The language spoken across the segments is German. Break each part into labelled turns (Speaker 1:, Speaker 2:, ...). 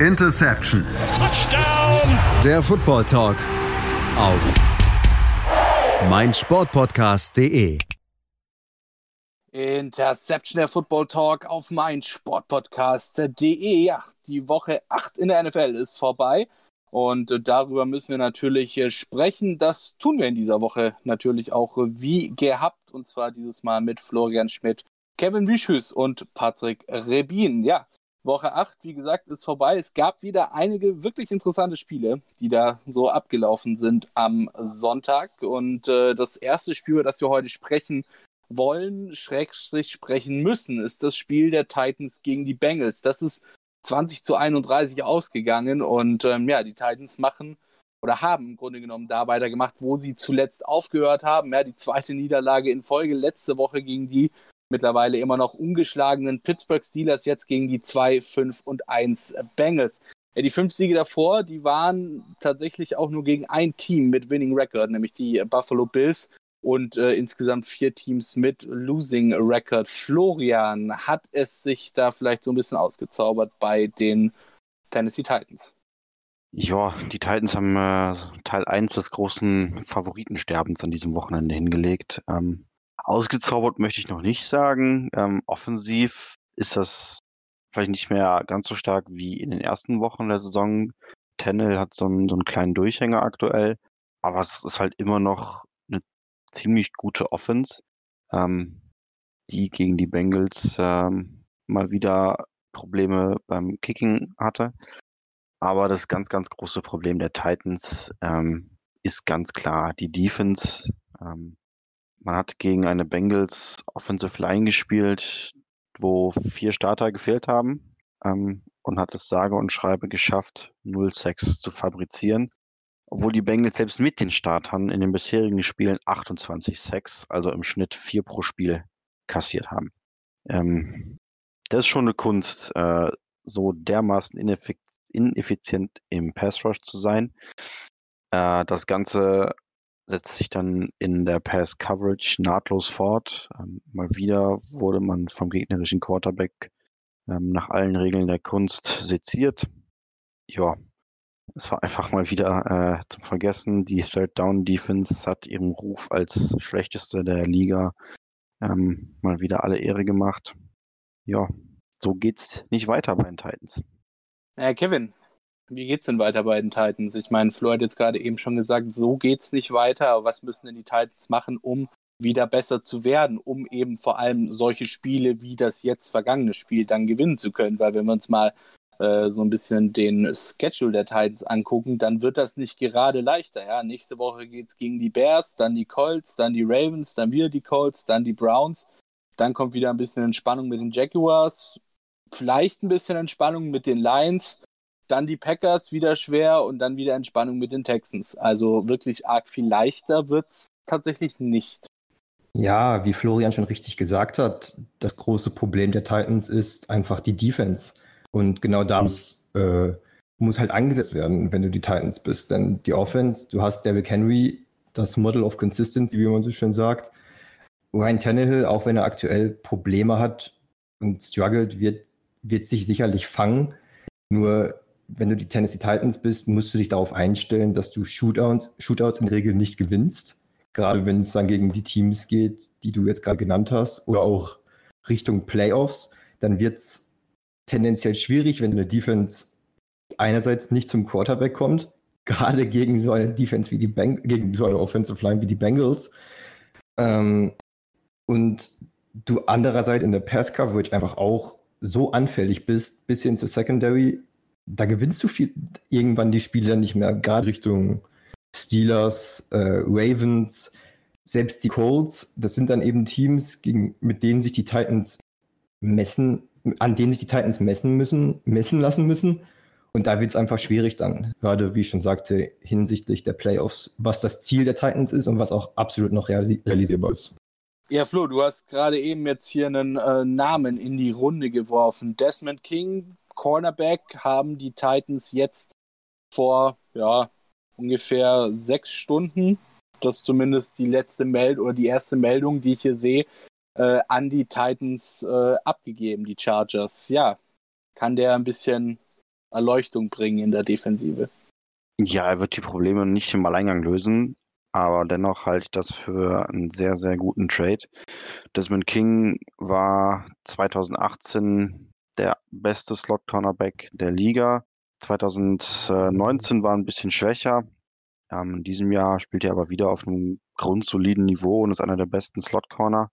Speaker 1: Interception.
Speaker 2: Touchdown.
Speaker 1: Der Football Talk auf meinsportpodcast.de.
Speaker 3: Interception der Football Talk auf meinsportpodcast.de. Ja, die Woche 8 in der NFL ist vorbei. Und darüber müssen wir natürlich sprechen. Das tun wir in dieser Woche natürlich auch wie gehabt. Und zwar dieses Mal mit Florian Schmidt, Kevin Wischüs und Patrick Rebin. Ja, Woche 8, wie gesagt, ist vorbei. Es gab wieder einige wirklich interessante Spiele, die da so abgelaufen sind am Sonntag. Und äh, das erste Spiel, über das wir heute sprechen wollen, Schrägstrich sprechen müssen, ist das Spiel der Titans gegen die Bengals. Das ist 20 zu 31 ausgegangen und ähm, ja, die Titans machen oder haben im Grunde genommen da weitergemacht, wo sie zuletzt aufgehört haben. Ja, die zweite Niederlage in Folge letzte Woche gegen die mittlerweile immer noch ungeschlagenen Pittsburgh Steelers jetzt gegen die 2, 5 und 1 Bengals. Die fünf Siege davor, die waren tatsächlich auch nur gegen ein Team mit Winning Record, nämlich die Buffalo Bills und äh, insgesamt vier Teams mit Losing Record. Florian, hat es sich da vielleicht so ein bisschen ausgezaubert bei den Tennessee Titans?
Speaker 4: Ja, die Titans haben äh, Teil 1 des großen Favoritensterbens an diesem Wochenende hingelegt. Ähm, Ausgezaubert möchte ich noch nicht sagen. Ähm, offensiv ist das vielleicht nicht mehr ganz so stark wie in den ersten Wochen der Saison. Tennel hat so einen, so einen kleinen Durchhänger aktuell, aber es ist halt immer noch eine ziemlich gute Offense, ähm, die gegen die Bengals ähm, mal wieder Probleme beim Kicking hatte. Aber das ganz, ganz große Problem der Titans ähm, ist ganz klar die Defense. Ähm, man hat gegen eine Bengals Offensive Line gespielt, wo vier Starter gefehlt haben ähm, und hat es sage und schreibe geschafft, 0-6 zu fabrizieren. Obwohl die Bengals selbst mit den Startern in den bisherigen Spielen 28 6 also im Schnitt vier pro Spiel, kassiert haben. Ähm, das ist schon eine Kunst, äh, so dermaßen ineffizient im Pass Rush zu sein. Äh, das Ganze setzt sich dann in der Pass Coverage nahtlos fort. Ähm, mal wieder wurde man vom gegnerischen Quarterback ähm, nach allen Regeln der Kunst seziert. Ja, es war einfach mal wieder äh, zum Vergessen. Die Third Down Defense hat ihren Ruf als schlechteste der Liga ähm, mal wieder alle Ehre gemacht. Ja, so geht's nicht weiter bei den Titans.
Speaker 3: Äh, Kevin, wie geht's denn weiter bei den Titans? Ich meine, Flo hat jetzt gerade eben schon gesagt, so geht's nicht weiter. Aber was müssen denn die Titans machen, um wieder besser zu werden, um eben vor allem solche Spiele wie das jetzt vergangene Spiel dann gewinnen zu können? Weil wenn wir uns mal äh, so ein bisschen den Schedule der Titans angucken, dann wird das nicht gerade leichter. Ja? Nächste Woche geht's gegen die Bears, dann die Colts, dann die Ravens, dann wieder die Colts, dann die Browns. Dann kommt wieder ein bisschen Entspannung mit den Jaguars, vielleicht ein bisschen Entspannung mit den Lions dann die Packers wieder schwer und dann wieder Entspannung mit den Texans. Also wirklich arg viel leichter wird es tatsächlich nicht.
Speaker 5: Ja, wie Florian schon richtig gesagt hat, das große Problem der Titans ist einfach die Defense. Und genau da muss, äh, muss halt angesetzt werden, wenn du die Titans bist. Denn die Offense, du hast Derrick Henry, das Model of Consistency, wie man so schön sagt. Ryan Tannehill, auch wenn er aktuell Probleme hat und struggelt, wird, wird sich sicherlich fangen. Nur wenn du die Tennessee Titans bist, musst du dich darauf einstellen, dass du Shootouts, Shootouts in der Regel nicht gewinnst. Gerade wenn es dann gegen die Teams geht, die du jetzt gerade genannt hast, oder auch Richtung Playoffs, dann wird es tendenziell schwierig, wenn eine Defense einerseits nicht zum Quarterback kommt, gerade gegen so eine Defense wie die Bang gegen so eine Offensive Line wie die Bengals. Ähm, und du andererseits in der Pass Coverage einfach auch so anfällig bist, bis hin zur Secondary, da gewinnst du viel, irgendwann die Spiele nicht mehr, gerade Richtung Steelers, äh, Ravens, selbst die Colts, das sind dann eben Teams, gegen, mit denen sich die Titans messen, an denen sich die Titans messen müssen, messen lassen müssen. Und da wird es einfach schwierig dann, gerade wie ich schon sagte, hinsichtlich der Playoffs, was das Ziel der Titans ist und was auch absolut noch realisierbar ist.
Speaker 3: Ja, Flo, du hast gerade eben jetzt hier einen äh, Namen in die Runde geworfen. Desmond King, Cornerback haben die Titans jetzt vor ja, ungefähr sechs Stunden, das ist zumindest die letzte Meldung oder die erste Meldung, die ich hier sehe, äh, an die Titans äh, abgegeben, die Chargers. Ja, kann der ein bisschen Erleuchtung bringen in der Defensive.
Speaker 4: Ja, er wird die Probleme nicht im Alleingang lösen, aber dennoch halte ich das für einen sehr, sehr guten Trade. Desmond King war 2018 der beste Slot-Cornerback der Liga. 2019 war ein bisschen schwächer. Ähm, in diesem Jahr spielt er aber wieder auf einem grundsoliden Niveau und ist einer der besten Slot-Corner.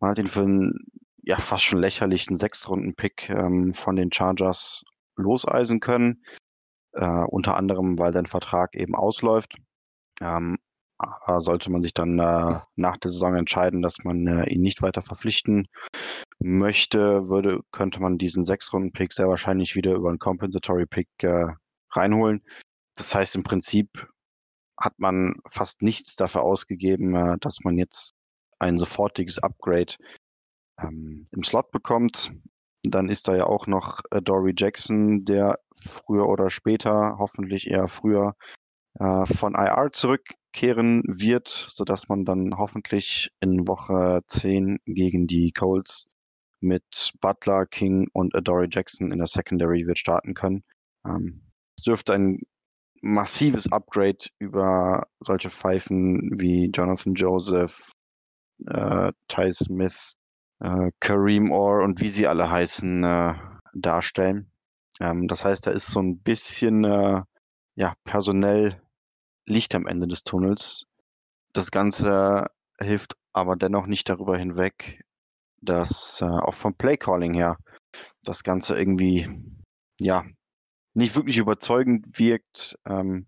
Speaker 4: Man hat ihn für einen ja, fast schon lächerlichen Sechs-Runden-Pick ähm, von den Chargers loseisen können. Äh, unter anderem, weil sein Vertrag eben ausläuft. Ähm, sollte man sich dann äh, nach der Saison entscheiden, dass man äh, ihn nicht weiter verpflichten möchte, würde, könnte man diesen Sechs-Runden-Pick sehr wahrscheinlich wieder über einen Compensatory-Pick äh, reinholen. Das heißt, im Prinzip hat man fast nichts dafür ausgegeben, äh, dass man jetzt ein sofortiges Upgrade ähm, im Slot bekommt. Dann ist da ja auch noch äh, Dory Jackson, der früher oder später, hoffentlich eher früher, äh, von IR zurückkehren wird, sodass man dann hoffentlich in Woche 10 gegen die Colts mit Butler, King und Adoree Jackson in der Secondary wird starten können. Ähm, es dürfte ein massives Upgrade über solche Pfeifen wie Jonathan Joseph, äh, Ty Smith, äh, Kareem Orr und wie sie alle heißen, äh, darstellen. Ähm, das heißt, da ist so ein bisschen äh, ja, personell Licht am Ende des Tunnels. Das Ganze hilft aber dennoch nicht darüber hinweg, dass äh, auch vom Playcalling her das Ganze irgendwie ja nicht wirklich überzeugend wirkt. Ähm,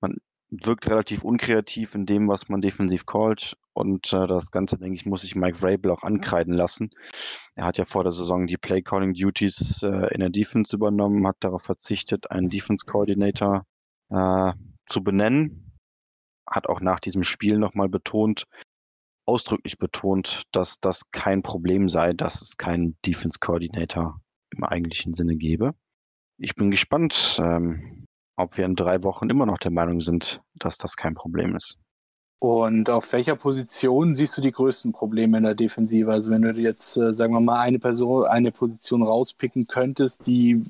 Speaker 4: man wirkt relativ unkreativ in dem, was man defensiv callt. Und äh, das Ganze, denke ich, muss sich Mike Vrabel auch ankreiden lassen. Er hat ja vor der Saison die Play-Calling-Duties äh, in der Defense übernommen, hat darauf verzichtet, einen Defense-Coordinator äh, zu benennen. Hat auch nach diesem Spiel nochmal betont, ausdrücklich betont, dass das kein Problem sei, dass es keinen Defense-Coordinator im eigentlichen Sinne gäbe. Ich bin gespannt, ähm, ob wir in drei Wochen immer noch der Meinung sind, dass das kein Problem ist.
Speaker 3: Und auf welcher Position siehst du die größten Probleme in der Defensive? Also wenn du jetzt, äh, sagen wir mal, eine Person, eine Position rauspicken könntest, die,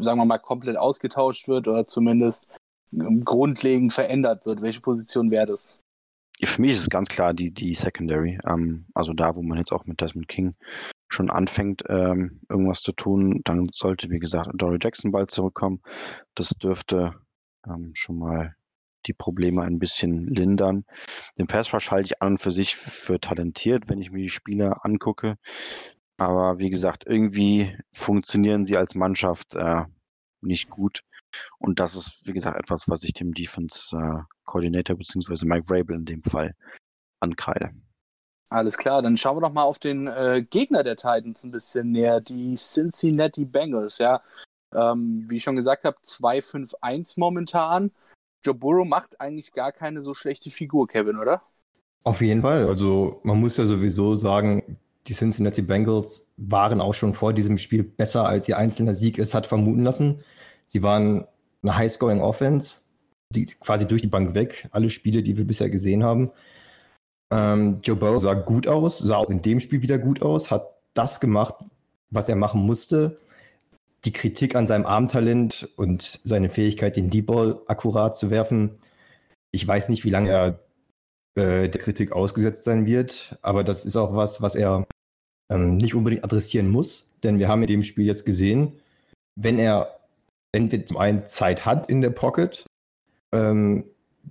Speaker 3: sagen wir mal, komplett ausgetauscht wird oder zumindest grundlegend verändert wird, welche Position wäre das?
Speaker 4: Für mich ist es ganz klar die, die Secondary. Ähm, also da, wo man jetzt auch mit Desmond King schon anfängt, ähm, irgendwas zu tun, dann sollte, wie gesagt, Dory Jackson bald zurückkommen. Das dürfte ähm, schon mal die Probleme ein bisschen lindern. Den Pass Rush halte ich an und für sich für talentiert, wenn ich mir die Spieler angucke. Aber wie gesagt, irgendwie funktionieren sie als Mannschaft äh, nicht gut. Und das ist, wie gesagt, etwas, was ich dem Defense äh, Coordinator bzw. Mike Vrabel in dem Fall ankreide.
Speaker 3: Alles klar, dann schauen wir doch mal auf den äh, Gegner der Titans ein bisschen näher, die Cincinnati Bengals. Ja, ähm, wie ich schon gesagt habe, 2-5-1 momentan. Joe Burrow macht eigentlich gar keine so schlechte Figur, Kevin, oder?
Speaker 5: Auf jeden Fall. Also man muss ja sowieso sagen, die Cincinnati Bengals waren auch schon vor diesem Spiel besser, als ihr einzelner Sieg es hat vermuten lassen. Sie waren eine High-Scoring Offense, die quasi durch die Bank weg, alle Spiele, die wir bisher gesehen haben. Ähm, Joe Burrow sah gut aus, sah auch in dem Spiel wieder gut aus, hat das gemacht, was er machen musste. Die Kritik an seinem Armtalent und seine Fähigkeit, den Deep Ball akkurat zu werfen. Ich weiß nicht, wie lange er äh, der Kritik ausgesetzt sein wird, aber das ist auch was, was er ähm, nicht unbedingt adressieren muss, denn wir haben in dem Spiel jetzt gesehen, wenn er entweder zum einen Zeit hat in der Pocket, ähm,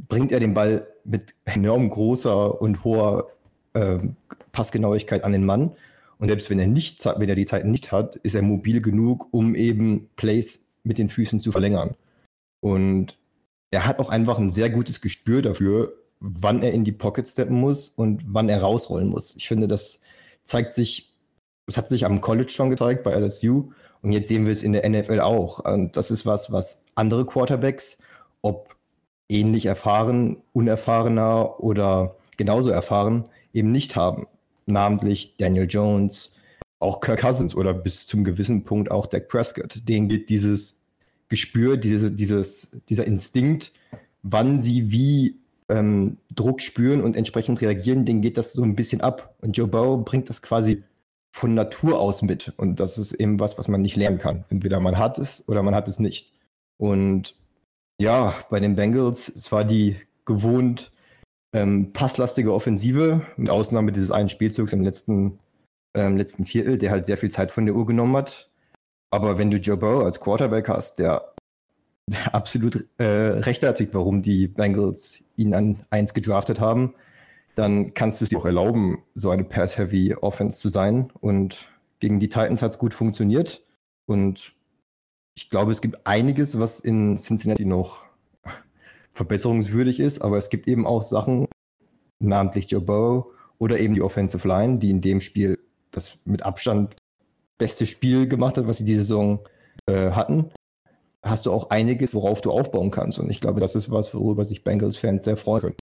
Speaker 5: bringt er den Ball mit enorm großer und hoher ähm, Passgenauigkeit an den Mann. Und selbst wenn er, nicht, wenn er die Zeit nicht hat, ist er mobil genug, um eben Plays mit den Füßen zu verlängern. Und er hat auch einfach ein sehr gutes Gespür dafür, wann er in die Pocket steppen muss und wann er rausrollen muss. Ich finde, das zeigt sich, das hat sich am College schon gezeigt bei LSU und jetzt sehen wir es in der NFL auch. Und das ist was, was andere Quarterbacks, ob ähnlich erfahren, unerfahrener oder genauso erfahren eben nicht haben. Namentlich Daniel Jones, auch Kirk Cousins oder bis zum gewissen Punkt auch Dak Prescott. Denen geht dieses Gespür, diese, dieses, dieser Instinkt, wann sie wie ähm, Druck spüren und entsprechend reagieren, denen geht das so ein bisschen ab. Und Joe Burrow bringt das quasi von Natur aus mit. Und das ist eben was, was man nicht lernen kann. Entweder man hat es oder man hat es nicht. Und ja, bei den Bengals, es war die gewohnt ähm, passlastige Offensive, mit Ausnahme dieses einen Spielzugs im letzten, ähm, letzten Viertel, der halt sehr viel Zeit von der Uhr genommen hat. Aber wenn du Joe Burrow als Quarterback hast, der, absolut äh, rechtfertigt, warum die Bengals ihn an 1 gedraftet haben, dann kannst du es dir auch erlauben, so eine Pass-Heavy Offense zu sein. Und gegen die Titans hat es gut funktioniert. Und ich glaube, es gibt einiges, was in Cincinnati noch verbesserungswürdig ist, aber es gibt eben auch Sachen, namentlich Joe Burrow oder eben die Offensive Line, die in dem Spiel das mit Abstand beste Spiel gemacht hat, was sie diese Saison äh, hatten. Hast du auch einiges, worauf du aufbauen kannst. Und ich glaube, das ist was, worüber sich Bengals-Fans sehr freuen können.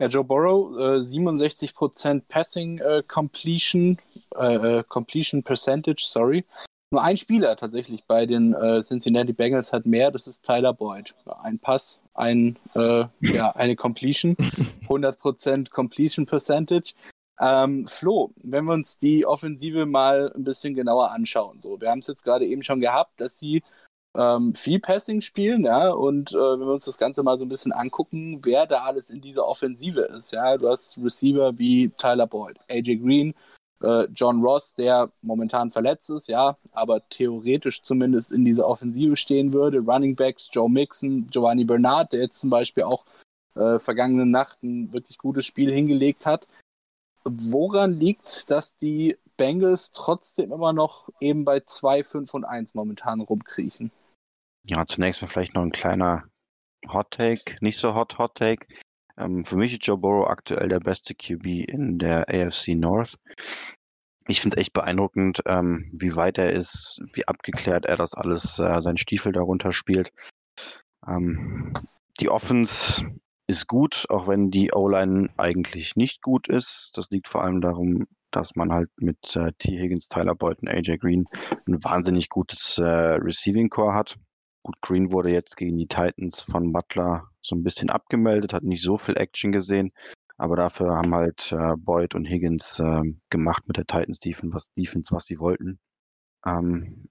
Speaker 3: Ja, Joe Burrow, äh, 67% Passing äh, Completion, äh, äh, Completion Percentage, sorry. Nur ein Spieler tatsächlich bei den äh, Cincinnati Bengals hat mehr, das ist Tyler Boyd. Ein Pass, ein, äh, ja, eine Completion, 100% Completion Percentage. Ähm, Flo, wenn wir uns die Offensive mal ein bisschen genauer anschauen, so, wir haben es jetzt gerade eben schon gehabt, dass sie ähm, viel Passing spielen, ja, und äh, wenn wir uns das Ganze mal so ein bisschen angucken, wer da alles in dieser Offensive ist, ja, du hast Receiver wie Tyler Boyd, AJ Green, äh, John Ross, der momentan verletzt ist, ja, aber theoretisch zumindest in dieser Offensive stehen würde, Running Backs, Joe Mixon, Giovanni Bernard, der jetzt zum Beispiel auch äh, vergangene Nacht ein wirklich gutes Spiel hingelegt hat. Woran liegt dass die Bengals trotzdem immer noch eben bei 2, 5 und 1 momentan rumkriechen?
Speaker 4: Ja, zunächst mal vielleicht noch ein kleiner Hot Take, nicht so hot Hot Take. Ähm, für mich ist Joe Burrow aktuell der beste QB in der AFC North. Ich finde es echt beeindruckend, ähm, wie weit er ist, wie abgeklärt er das alles, äh, sein Stiefel darunter spielt. Ähm, die Offense ist gut, auch wenn die O-Line eigentlich nicht gut ist. Das liegt vor allem darum, dass man halt mit äh, T. Higgins, Tyler Boyd und AJ Green ein wahnsinnig gutes äh, Receiving Core hat. Gut, Green wurde jetzt gegen die Titans von Butler so ein bisschen abgemeldet, hat nicht so viel Action gesehen, aber dafür haben halt äh, Boyd und Higgins äh, gemacht mit der Titans Defense, was, Defense, was sie wollten. Ähm,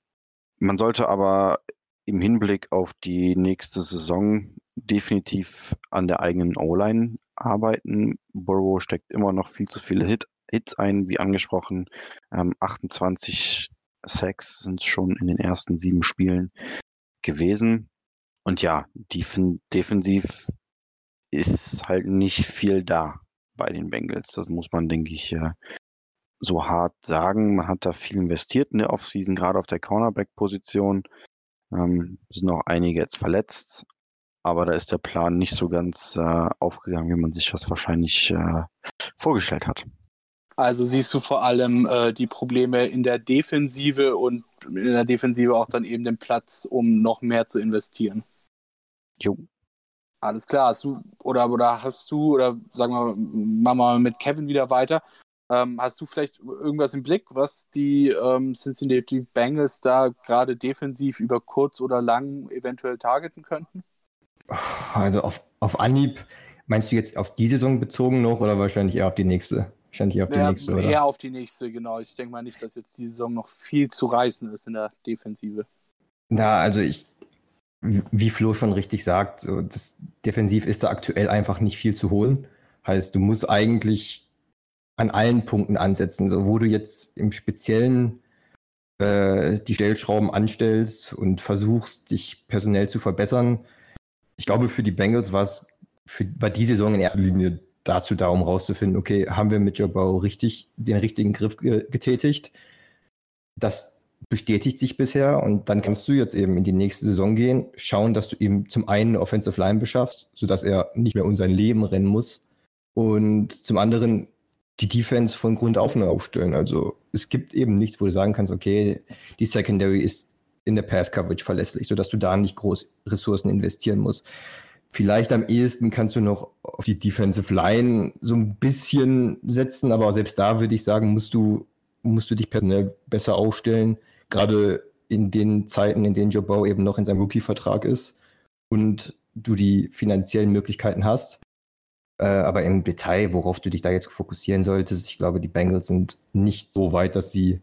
Speaker 4: man sollte aber im Hinblick auf die nächste Saison definitiv an der eigenen O-Line arbeiten. Burrow steckt immer noch viel zu viele Hit, Hits ein, wie angesprochen. Ähm, 28 Sacks sind schon in den ersten sieben Spielen gewesen. Und ja, defensiv ist halt nicht viel da bei den Bengals. Das muss man, denke ich, äh, so hart sagen. Man hat da viel investiert in der Offseason, gerade auf der Cornerback-Position. Ähm, sind auch einige jetzt verletzt, aber da ist der Plan nicht so ganz äh, aufgegangen, wie man sich das wahrscheinlich äh, vorgestellt hat.
Speaker 3: Also siehst du vor allem äh, die Probleme in der Defensive und in der Defensive auch dann eben den Platz, um noch mehr zu investieren.
Speaker 4: Jo.
Speaker 3: Alles klar, hast du oder, oder hast du, oder sagen wir, machen wir mal mit Kevin wieder weiter. Ähm, hast du vielleicht irgendwas im Blick, was die ähm, Cincinnati Bengals da gerade defensiv über kurz oder lang eventuell targeten könnten?
Speaker 5: Also auf, auf Anhieb, meinst du jetzt auf die Saison bezogen noch oder wahrscheinlich eher auf die nächste? Wahrscheinlich auf die
Speaker 3: ja,
Speaker 5: nächste, oder?
Speaker 3: Eher auf die nächste, genau. Ich denke mal nicht, dass jetzt die Saison noch viel zu reißen ist in der Defensive.
Speaker 5: Na, also ich, wie Flo schon richtig sagt, das defensiv ist da aktuell einfach nicht viel zu holen. Heißt, du musst eigentlich an allen Punkten ansetzen, so wo du jetzt im Speziellen äh, die Stellschrauben anstellst und versuchst, dich personell zu verbessern. Ich glaube, für die Bengals war es für, war die Saison in erster Linie dazu da, um rauszufinden, okay, haben wir mit Joe Burrow richtig den richtigen Griff getätigt? Das bestätigt sich bisher und dann kannst du jetzt eben in die nächste Saison gehen, schauen, dass du ihm zum einen eine Offensive Line beschaffst, sodass er nicht mehr um sein Leben rennen muss und zum anderen die Defense von Grund auf neu aufstellen. Also es gibt eben nichts, wo du sagen kannst, okay, die Secondary ist in der Pass Coverage verlässlich, sodass du da nicht groß Ressourcen investieren musst. Vielleicht am ehesten kannst du noch auf die Defensive Line so ein bisschen setzen, aber selbst da würde ich sagen, musst du, musst du dich personell besser aufstellen. Gerade in den Zeiten, in denen Joe Bow eben noch in seinem Rookie-Vertrag ist und du die finanziellen Möglichkeiten hast. Äh, aber im Detail, worauf du dich da jetzt fokussieren solltest, ich glaube, die Bengals sind nicht so weit, dass sie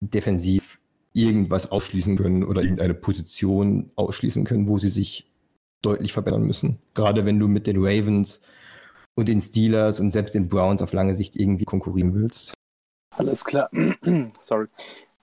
Speaker 5: defensiv irgendwas ausschließen können oder irgendeine Position ausschließen können, wo sie sich deutlich verbessern müssen. Gerade wenn du mit den Ravens und den Steelers und selbst den Browns auf lange Sicht irgendwie konkurrieren willst.
Speaker 3: Alles klar. Sorry.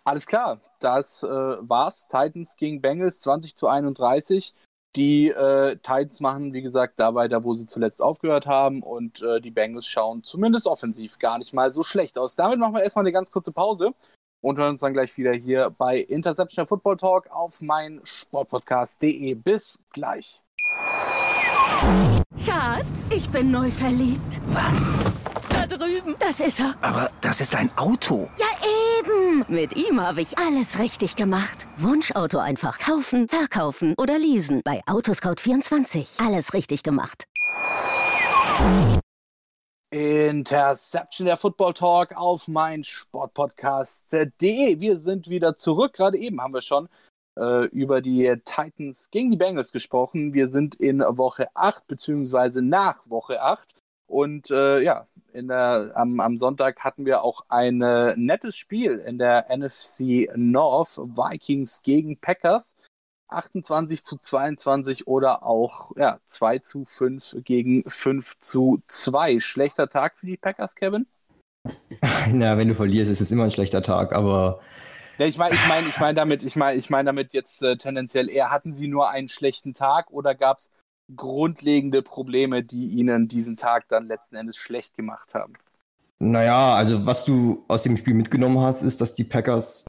Speaker 3: Alles klar. Das äh, war's. Titans gegen Bengals 20 zu 31. Die äh, Titans machen, wie gesagt, da weiter, wo sie zuletzt aufgehört haben. Und äh, die Bengals schauen zumindest offensiv gar nicht mal so schlecht aus. Damit machen wir erstmal eine ganz kurze Pause und hören uns dann gleich wieder hier bei Interception Football Talk auf mein Sportpodcast.de. Bis gleich.
Speaker 2: Schatz, ich bin neu verliebt.
Speaker 6: Was?
Speaker 2: Da drüben. Das ist er.
Speaker 6: Aber das ist ein Auto.
Speaker 2: Ja, eben. Mit ihm habe ich alles richtig gemacht. Wunschauto einfach kaufen, verkaufen oder leasen. Bei Autoscout24. Alles richtig gemacht.
Speaker 3: Interception der Football Talk auf mein Sportpodcast.de. Wir sind wieder zurück. Gerade eben haben wir schon äh, über die Titans gegen die Bengals gesprochen. Wir sind in Woche 8 beziehungsweise nach Woche 8. Und äh, ja, der, am, am, Sonntag hatten wir auch ein äh, nettes Spiel in der NFC North, Vikings gegen Packers. 28 zu 22 oder auch ja, 2 zu 5 gegen 5 zu 2. Schlechter Tag für die Packers, Kevin?
Speaker 5: Na, wenn du verlierst, ist es immer ein schlechter Tag, aber
Speaker 3: ja, ich meine, ich meine, ich meine damit, ich meine, ich meine damit jetzt äh, tendenziell eher, hatten sie nur einen schlechten Tag oder gab es grundlegende Probleme, die ihnen diesen Tag dann letzten Endes schlecht gemacht haben?
Speaker 5: Naja, also was du aus dem Spiel mitgenommen hast, ist, dass die Packers,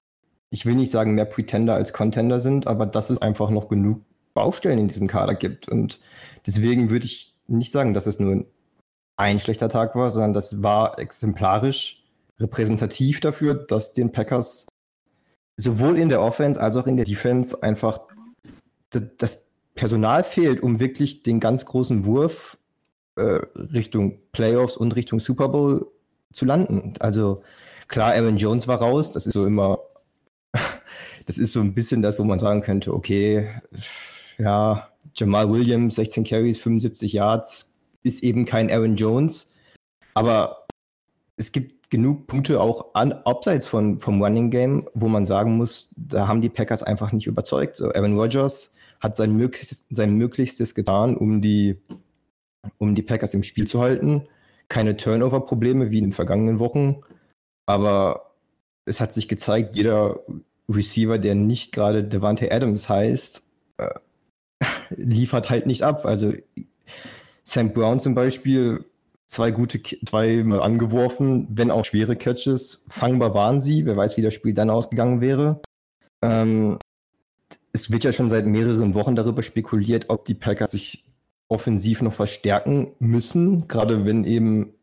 Speaker 5: ich will nicht sagen mehr Pretender als Contender sind, aber dass es einfach noch genug Baustellen in diesem Kader gibt. Und deswegen würde ich nicht sagen, dass es nur ein schlechter Tag war, sondern das war exemplarisch repräsentativ dafür, dass den Packers sowohl in der Offense als auch in der Defense einfach das Personal fehlt, um wirklich den ganz großen Wurf äh, Richtung Playoffs und Richtung Super Bowl zu landen. Also klar, Aaron Jones war raus, das ist so immer, das ist so ein bisschen das, wo man sagen könnte, okay, ja, Jamal Williams, 16 Carries, 75 Yards, ist eben kein Aaron Jones. Aber es gibt genug Punkte auch an, abseits von, vom Running Game, wo man sagen muss, da haben die Packers einfach nicht überzeugt. So, Aaron Rodgers hat sein Möglichstes, sein Möglichstes getan, um die, um die Packers im Spiel zu halten. Keine Turnover-Probleme wie in den vergangenen Wochen, aber es hat sich gezeigt, jeder Receiver, der nicht gerade Devante Adams heißt, äh, liefert halt nicht ab. Also Sam Brown zum Beispiel zwei gute, zweimal angeworfen, wenn auch schwere Catches. Fangbar waren sie. Wer weiß, wie das Spiel dann ausgegangen wäre. Ähm, es wird ja schon seit mehreren Wochen darüber spekuliert, ob die Packers sich offensiv noch verstärken müssen, gerade wenn eben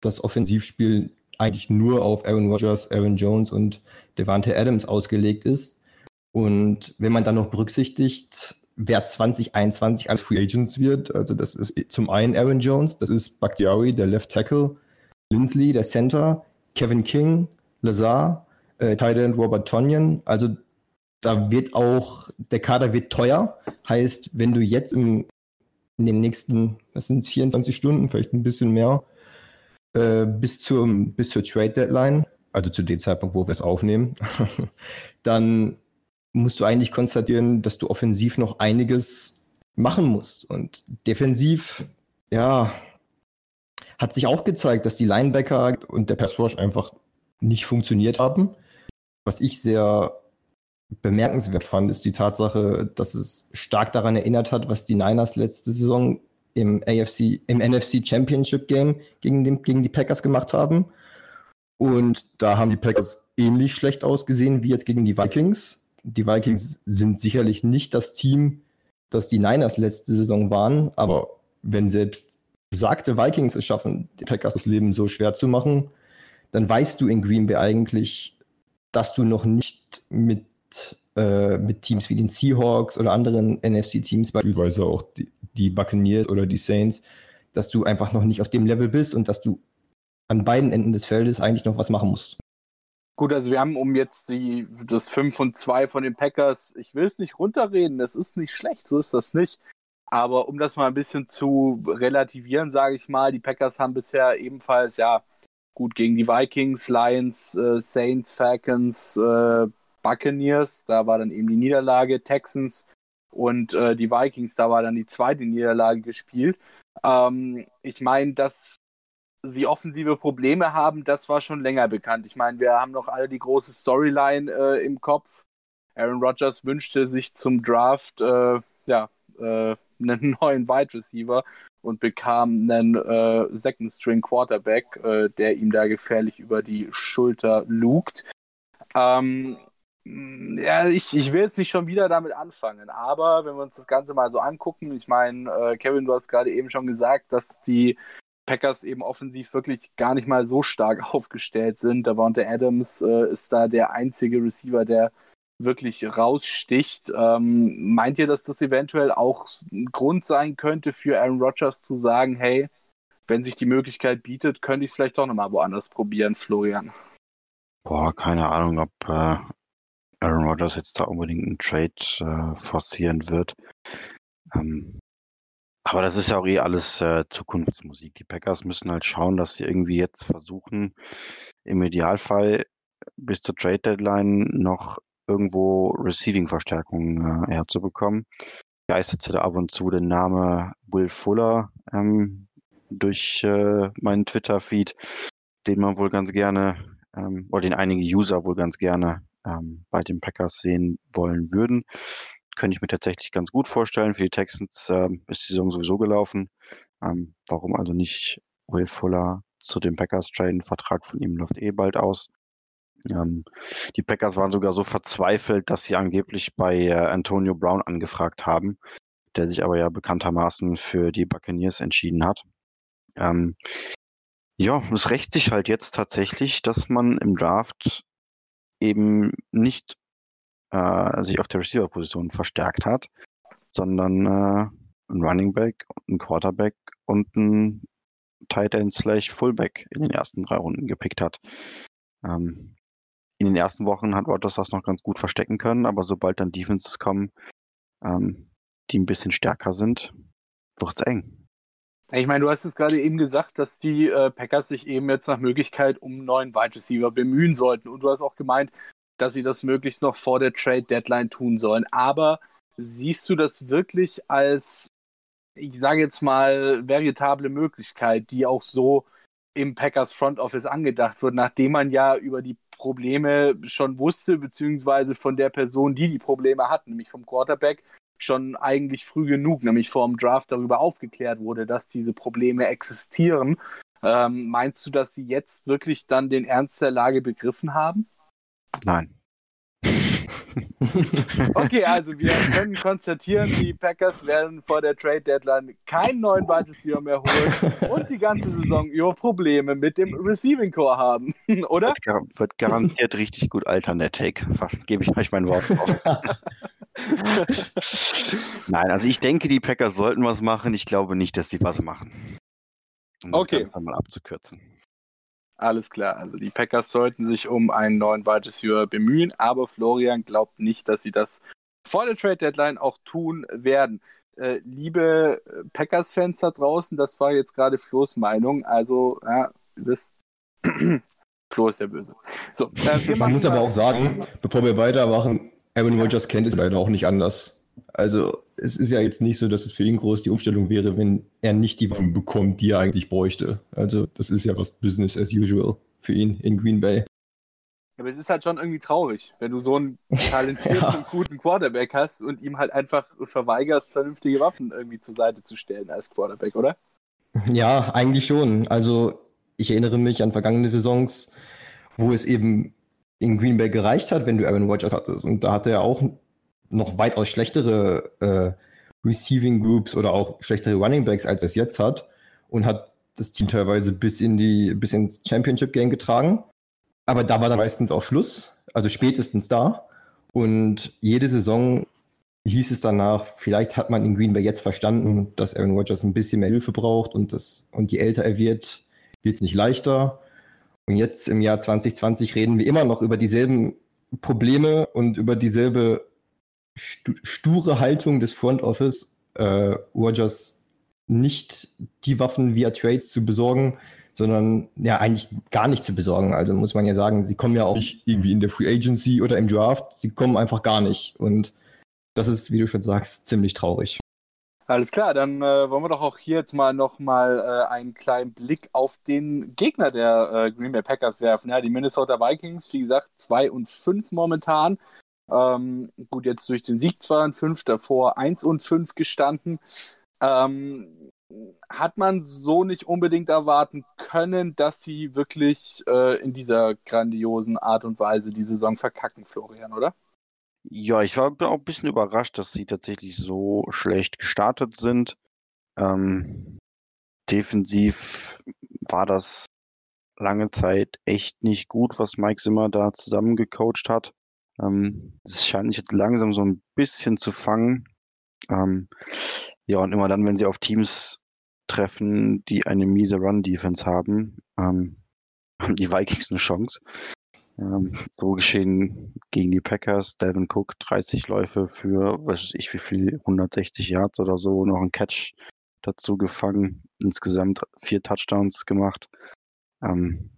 Speaker 5: das Offensivspiel eigentlich nur auf Aaron Rodgers, Aaron Jones und Devante Adams ausgelegt ist. Und wenn man dann noch berücksichtigt, wer 2021 als Free Agents wird. Also das ist zum einen Aaron Jones, das ist Bakhtiari, der Left Tackle, Lindsley, der Center, Kevin King, Lazar, äh, Tight Robert Tonyan. Also da wird auch, der Kader wird teuer. Heißt, wenn du jetzt im, in den nächsten, was sind es, 24 Stunden, vielleicht ein bisschen mehr, äh, bis, zum, bis zur Trade Deadline, also zu dem Zeitpunkt, wo wir es aufnehmen, dann musst du eigentlich konstatieren, dass du offensiv noch einiges machen musst. Und defensiv, ja, hat sich auch gezeigt, dass die Linebacker und der Pass einfach nicht funktioniert haben. Was ich sehr bemerkenswert fand, ist die Tatsache, dass es stark daran erinnert hat, was die Niners letzte Saison im AFC, im NFC Championship Game gegen, den, gegen die Packers gemacht haben. Und da haben die Packers ähnlich schlecht ausgesehen wie jetzt gegen die Vikings die Vikings sind sicherlich nicht das Team, das die Niners letzte Saison waren, aber wenn selbst besagte Vikings es schaffen, die Packers das Leben so schwer zu machen, dann weißt du in Green Bay eigentlich, dass du noch nicht mit, äh, mit Teams wie den Seahawks oder anderen NFC-Teams, beispielsweise auch die, die Buccaneers oder die Saints, dass du einfach noch nicht auf dem Level bist und dass du an beiden Enden des Feldes eigentlich noch was machen musst.
Speaker 3: Gut, also wir haben um jetzt die, das 5 und 2 von den Packers, ich will es nicht runterreden, das ist nicht schlecht, so ist das nicht. Aber um das mal ein bisschen zu relativieren, sage ich mal, die Packers haben bisher ebenfalls, ja, gut gegen die Vikings, Lions, äh, Saints, Falcons, äh, Buccaneers, da war dann eben die Niederlage, Texans und äh, die Vikings, da war dann die zweite Niederlage gespielt. Ähm, ich meine, dass sie offensive Probleme haben, das war schon länger bekannt. Ich meine, wir haben noch alle die große Storyline äh, im Kopf. Aaron Rodgers wünschte sich zum Draft äh, ja, äh, einen neuen Wide Receiver und bekam einen äh, Second String Quarterback, äh, der ihm da gefährlich über die Schulter lugt. Ähm, ja, ich, ich will jetzt nicht schon wieder damit anfangen, aber wenn wir uns das Ganze mal so angucken, ich meine, äh, Kevin, du hast gerade eben schon gesagt, dass die Packers eben offensiv wirklich gar nicht mal so stark aufgestellt sind. Da war unter Adams äh, ist da der einzige Receiver, der wirklich raussticht. Ähm, meint ihr, dass das eventuell auch ein Grund sein könnte für Aaron Rodgers zu sagen, hey, wenn sich die Möglichkeit bietet, könnte ich es vielleicht doch nochmal woanders probieren, Florian?
Speaker 4: Boah, keine Ahnung, ob äh, Aaron Rodgers jetzt da unbedingt einen Trade äh, forcieren wird. Ähm, aber das ist ja auch eh alles äh, Zukunftsmusik. Die Packers müssen halt schauen, dass sie irgendwie jetzt versuchen, im Idealfall bis zur Trade Deadline noch irgendwo Receiving-Verstärkung äh, herzubekommen. Geisterte da ab und zu der Name Will Fuller ähm, durch äh, meinen Twitter-Feed, den man wohl ganz gerne, ähm, oder den einige User wohl ganz gerne ähm, bei den Packers sehen wollen würden. Könnte ich mir tatsächlich ganz gut vorstellen. Für die Texans äh, ist die Saison sowieso gelaufen. Ähm, warum also nicht Will Fuller zu den Packers traden? Vertrag von ihm läuft eh bald aus. Ähm, die Packers waren sogar so verzweifelt, dass sie angeblich bei äh, Antonio Brown angefragt haben, der sich aber ja bekanntermaßen für die Buccaneers entschieden hat. Ähm, ja, es rächt sich halt jetzt tatsächlich, dass man im Draft eben nicht äh, sich auf der Receiver-Position verstärkt hat, sondern äh, ein Running Back, ein Quarterback und ein Tight End slash Fullback in den ersten drei Runden gepickt hat. Ähm, in den ersten Wochen hat Rodgers das noch ganz gut verstecken können, aber sobald dann Defenses kommen, ähm, die ein bisschen stärker sind, wird es eng.
Speaker 3: Ich meine, du hast es gerade eben gesagt, dass die äh, Packers sich eben jetzt nach Möglichkeit um einen neuen Wide Receiver bemühen sollten. Und du hast auch gemeint, dass sie das möglichst noch vor der Trade Deadline tun sollen. Aber siehst du das wirklich als, ich sage jetzt mal, veritable Möglichkeit, die auch so im Packers Front Office angedacht wird, nachdem man ja über die Probleme schon wusste, beziehungsweise von der Person, die die Probleme hat, nämlich vom Quarterback, schon eigentlich früh genug, nämlich vor dem Draft darüber aufgeklärt wurde, dass diese Probleme existieren. Ähm, meinst du, dass sie jetzt wirklich dann den Ernst der Lage begriffen haben?
Speaker 4: Nein.
Speaker 3: Okay, also wir können konstatieren, die Packers werden vor der Trade Deadline keinen neuen Wide Receiver mehr holen und die ganze Saison über Probleme mit dem Receiving Core haben, oder?
Speaker 4: Wird, gar wird garantiert richtig gut altern, der Take. Gebe ich euch mein Wort Nein, also ich denke, die Packers sollten was machen. Ich glaube nicht, dass sie was machen.
Speaker 3: Um das okay.
Speaker 4: Ganze mal abzukürzen.
Speaker 3: Alles klar, also die Packers sollten sich um einen neuen Wide Receiver bemühen, aber Florian glaubt nicht, dass sie das vor der Trade Deadline auch tun werden. Äh, liebe Packers-Fans da draußen, das war jetzt gerade Flo's Meinung. Also, ja, wisst, Flo ist der Böse. So,
Speaker 5: äh, Man muss aber auch sagen, bevor wir weitermachen, Aaron Rodgers kennt es leider auch nicht anders. Also, es ist ja jetzt nicht so, dass es für ihn groß die Umstellung wäre, wenn er nicht die Waffen bekommt, die er eigentlich bräuchte. Also das ist ja was Business as usual für ihn in Green Bay.
Speaker 3: Aber es ist halt schon irgendwie traurig, wenn du so einen talentierten ja. und guten Quarterback hast und ihm halt einfach verweigerst, vernünftige Waffen irgendwie zur Seite zu stellen als Quarterback, oder?
Speaker 5: Ja, eigentlich schon. Also ich erinnere mich an vergangene Saisons, wo es eben in Green Bay gereicht hat, wenn du Aaron Rodgers hattest. Und da hatte er auch noch weitaus schlechtere äh, Receiving Groups oder auch schlechtere Running Backs, als es jetzt hat und hat das Team teilweise bis in die bis ins Championship Game getragen. Aber da war dann meistens auch Schluss, also spätestens da. Und jede Saison hieß es danach, vielleicht hat man in Green Bay jetzt verstanden, dass Aaron Rodgers ein bisschen mehr Hilfe braucht und das und je älter er wird, wird es nicht leichter. Und jetzt im Jahr 2020 reden wir immer noch über dieselben Probleme und über dieselbe sture Haltung des Front Office äh, Rogers nicht die Waffen via Trades zu besorgen, sondern ja eigentlich gar nicht zu besorgen. Also muss man ja sagen, sie kommen ja auch nicht irgendwie in der Free Agency oder im Draft, sie kommen einfach gar nicht. Und das ist, wie du schon sagst, ziemlich traurig.
Speaker 3: Alles klar, dann äh, wollen wir doch auch hier jetzt mal nochmal äh, einen kleinen Blick auf den Gegner der äh, Green Bay Packers werfen. Ja, die Minnesota Vikings, wie gesagt, 2 und 5 momentan. Ähm, gut, jetzt durch den Sieg 2 und 5, davor 1 und 5 gestanden. Ähm, hat man so nicht unbedingt erwarten können, dass sie wirklich äh, in dieser grandiosen Art und Weise die Saison verkacken, Florian, oder?
Speaker 4: Ja, ich war auch ein bisschen überrascht, dass sie tatsächlich so schlecht gestartet sind. Ähm, defensiv war das lange Zeit echt nicht gut, was Mike Zimmer da zusammengecoacht hat. Ähm, es scheint sich jetzt langsam so ein bisschen zu fangen. Ähm, ja, und immer dann, wenn sie auf Teams treffen, die eine miese Run-Defense haben, ähm, haben die Vikings eine Chance. Ähm, so geschehen gegen die Packers. Devin Cook 30 Läufe für, weiß ich, wie viel, 160 Yards oder so, noch ein Catch dazu gefangen. Insgesamt vier Touchdowns gemacht. Ähm,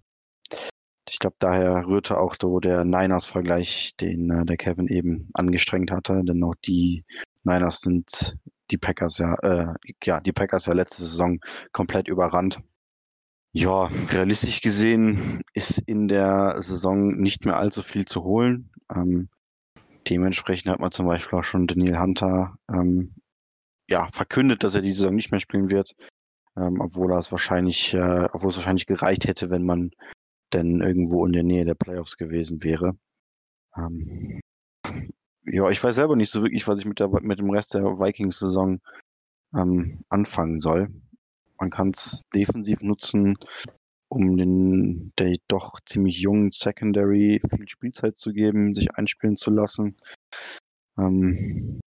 Speaker 4: ich glaube, daher rührte auch so der Niners-Vergleich, den äh, der Kevin eben angestrengt hatte, denn auch die Niners sind die Packers ja, äh, ja, die Packers ja letzte Saison komplett überrannt. Ja, realistisch gesehen ist in der Saison nicht mehr allzu viel zu holen. Ähm, dementsprechend hat man zum Beispiel auch schon Daniel Hunter ähm, ja, verkündet, dass er die Saison nicht mehr spielen wird, ähm, obwohl es wahrscheinlich, äh, obwohl es wahrscheinlich gereicht hätte, wenn man denn irgendwo in der Nähe der Playoffs gewesen wäre. Ähm, ja, ich weiß selber nicht so wirklich, was ich mit, der, mit dem Rest der Vikings-Saison ähm, anfangen soll. Man kann es defensiv nutzen, um den der doch ziemlich jungen Secondary viel Spielzeit zu geben, sich einspielen zu lassen. Ähm,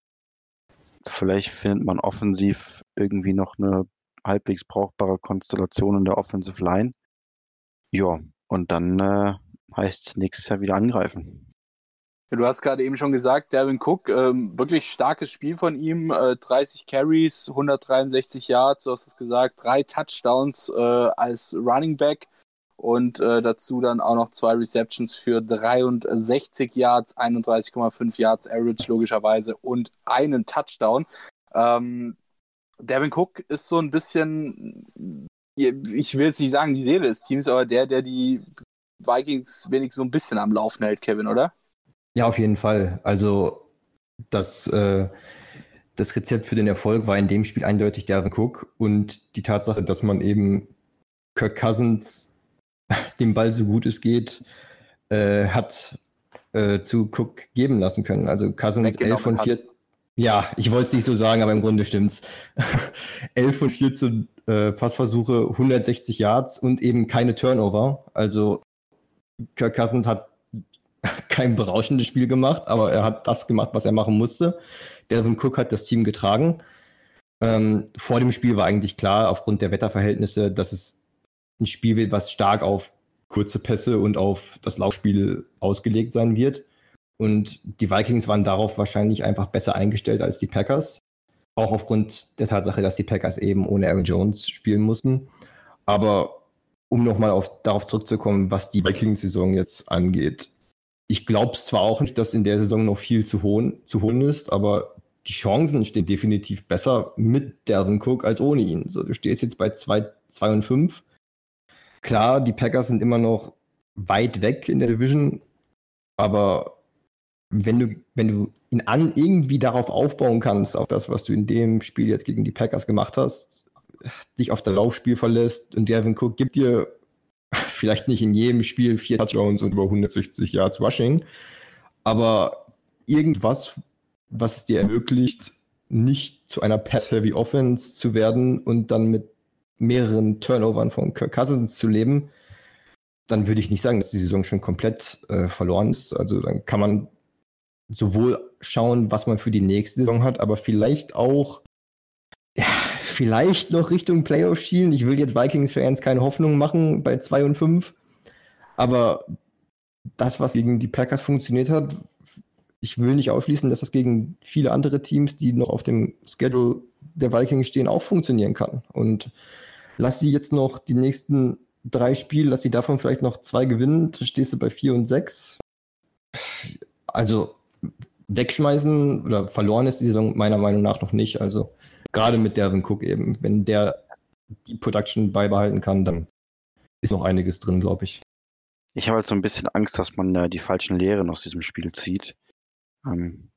Speaker 4: vielleicht findet man offensiv irgendwie noch eine halbwegs brauchbare Konstellation in der Offensive Line. Ja, und dann äh, heißt es nächstes Jahr wieder angreifen.
Speaker 3: Du hast gerade eben schon gesagt, Devin Cook, ähm, wirklich starkes Spiel von ihm. Äh, 30 Carries, 163 Yards, du hast es gesagt, drei Touchdowns äh, als Running Back und äh, dazu dann auch noch zwei Receptions für 63 Yards, 31,5 Yards Average logischerweise und einen Touchdown. Ähm, Devin Cook ist so ein bisschen, ich will jetzt nicht sagen die Seele des Teams, aber der, der die Vikings wenigstens so ein bisschen am Laufen hält, Kevin, oder?
Speaker 5: Ja, auf jeden Fall. Also das, äh, das Rezept für den Erfolg war in dem Spiel eindeutig Dervin Cook und die Tatsache, dass man eben Kirk Cousins den Ball so gut es geht, äh, hat äh, zu Cook geben lassen können. Also Cousins 11 von 14. Ja, ich wollte es nicht so sagen, aber im Grunde stimmt's. 11 von 14 äh, Passversuche, 160 Yards und eben keine Turnover. Also Kirk Cousins hat kein berauschendes Spiel gemacht, aber er hat das gemacht, was er machen musste. Delvin Cook hat das Team getragen. Ähm, vor dem Spiel war eigentlich klar, aufgrund der Wetterverhältnisse, dass es ein Spiel wird, was stark auf kurze Pässe und auf das Laufspiel ausgelegt sein wird. Und die Vikings waren darauf wahrscheinlich einfach besser eingestellt als die Packers. Auch aufgrund der Tatsache, dass die Packers eben ohne Aaron Jones spielen mussten. Aber um nochmal darauf zurückzukommen, was die Vikings-Saison jetzt angeht, ich glaube zwar auch nicht, dass in der Saison noch viel zu holen, zu holen ist, aber die Chancen stehen definitiv besser mit Delvin Cook als ohne ihn. So, du stehst jetzt bei 2 und 5. Klar, die Packers sind immer noch weit weg in der Division, aber wenn du, wenn du ihn an irgendwie darauf aufbauen kannst, auf das, was du in dem Spiel jetzt gegen die Packers gemacht hast, dich auf das Laufspiel verlässt und Delvin Cook gibt dir vielleicht nicht in jedem Spiel vier Touchdowns und über 160 Yards Rushing, aber irgendwas, was es dir ermöglicht, nicht zu einer Pass-Heavy Offense zu werden und dann mit mehreren Turnovern von Kirk Cousins zu leben, dann würde ich nicht sagen, dass die Saison schon komplett äh, verloren ist. Also dann kann man sowohl schauen, was man für die nächste Saison hat, aber vielleicht auch ja, vielleicht noch Richtung Playoff schielen. Ich will jetzt Vikings-Fans keine Hoffnung machen bei 2 und 5. Aber das, was gegen die Packers funktioniert hat, ich will nicht ausschließen, dass das gegen viele andere Teams, die noch auf dem Schedule der Vikings stehen, auch funktionieren kann. Und lass sie jetzt noch die nächsten drei Spiele, lass sie davon vielleicht noch zwei gewinnen, dann stehst du bei vier und sechs. Also wegschmeißen oder verloren ist die Saison meiner Meinung nach noch nicht. Also gerade mit Derwin Cook eben, wenn der die Production beibehalten kann, dann ist noch einiges drin, glaube ich.
Speaker 4: Ich habe halt so ein bisschen Angst, dass man äh, die falschen Lehren aus diesem Spiel zieht. Ähm,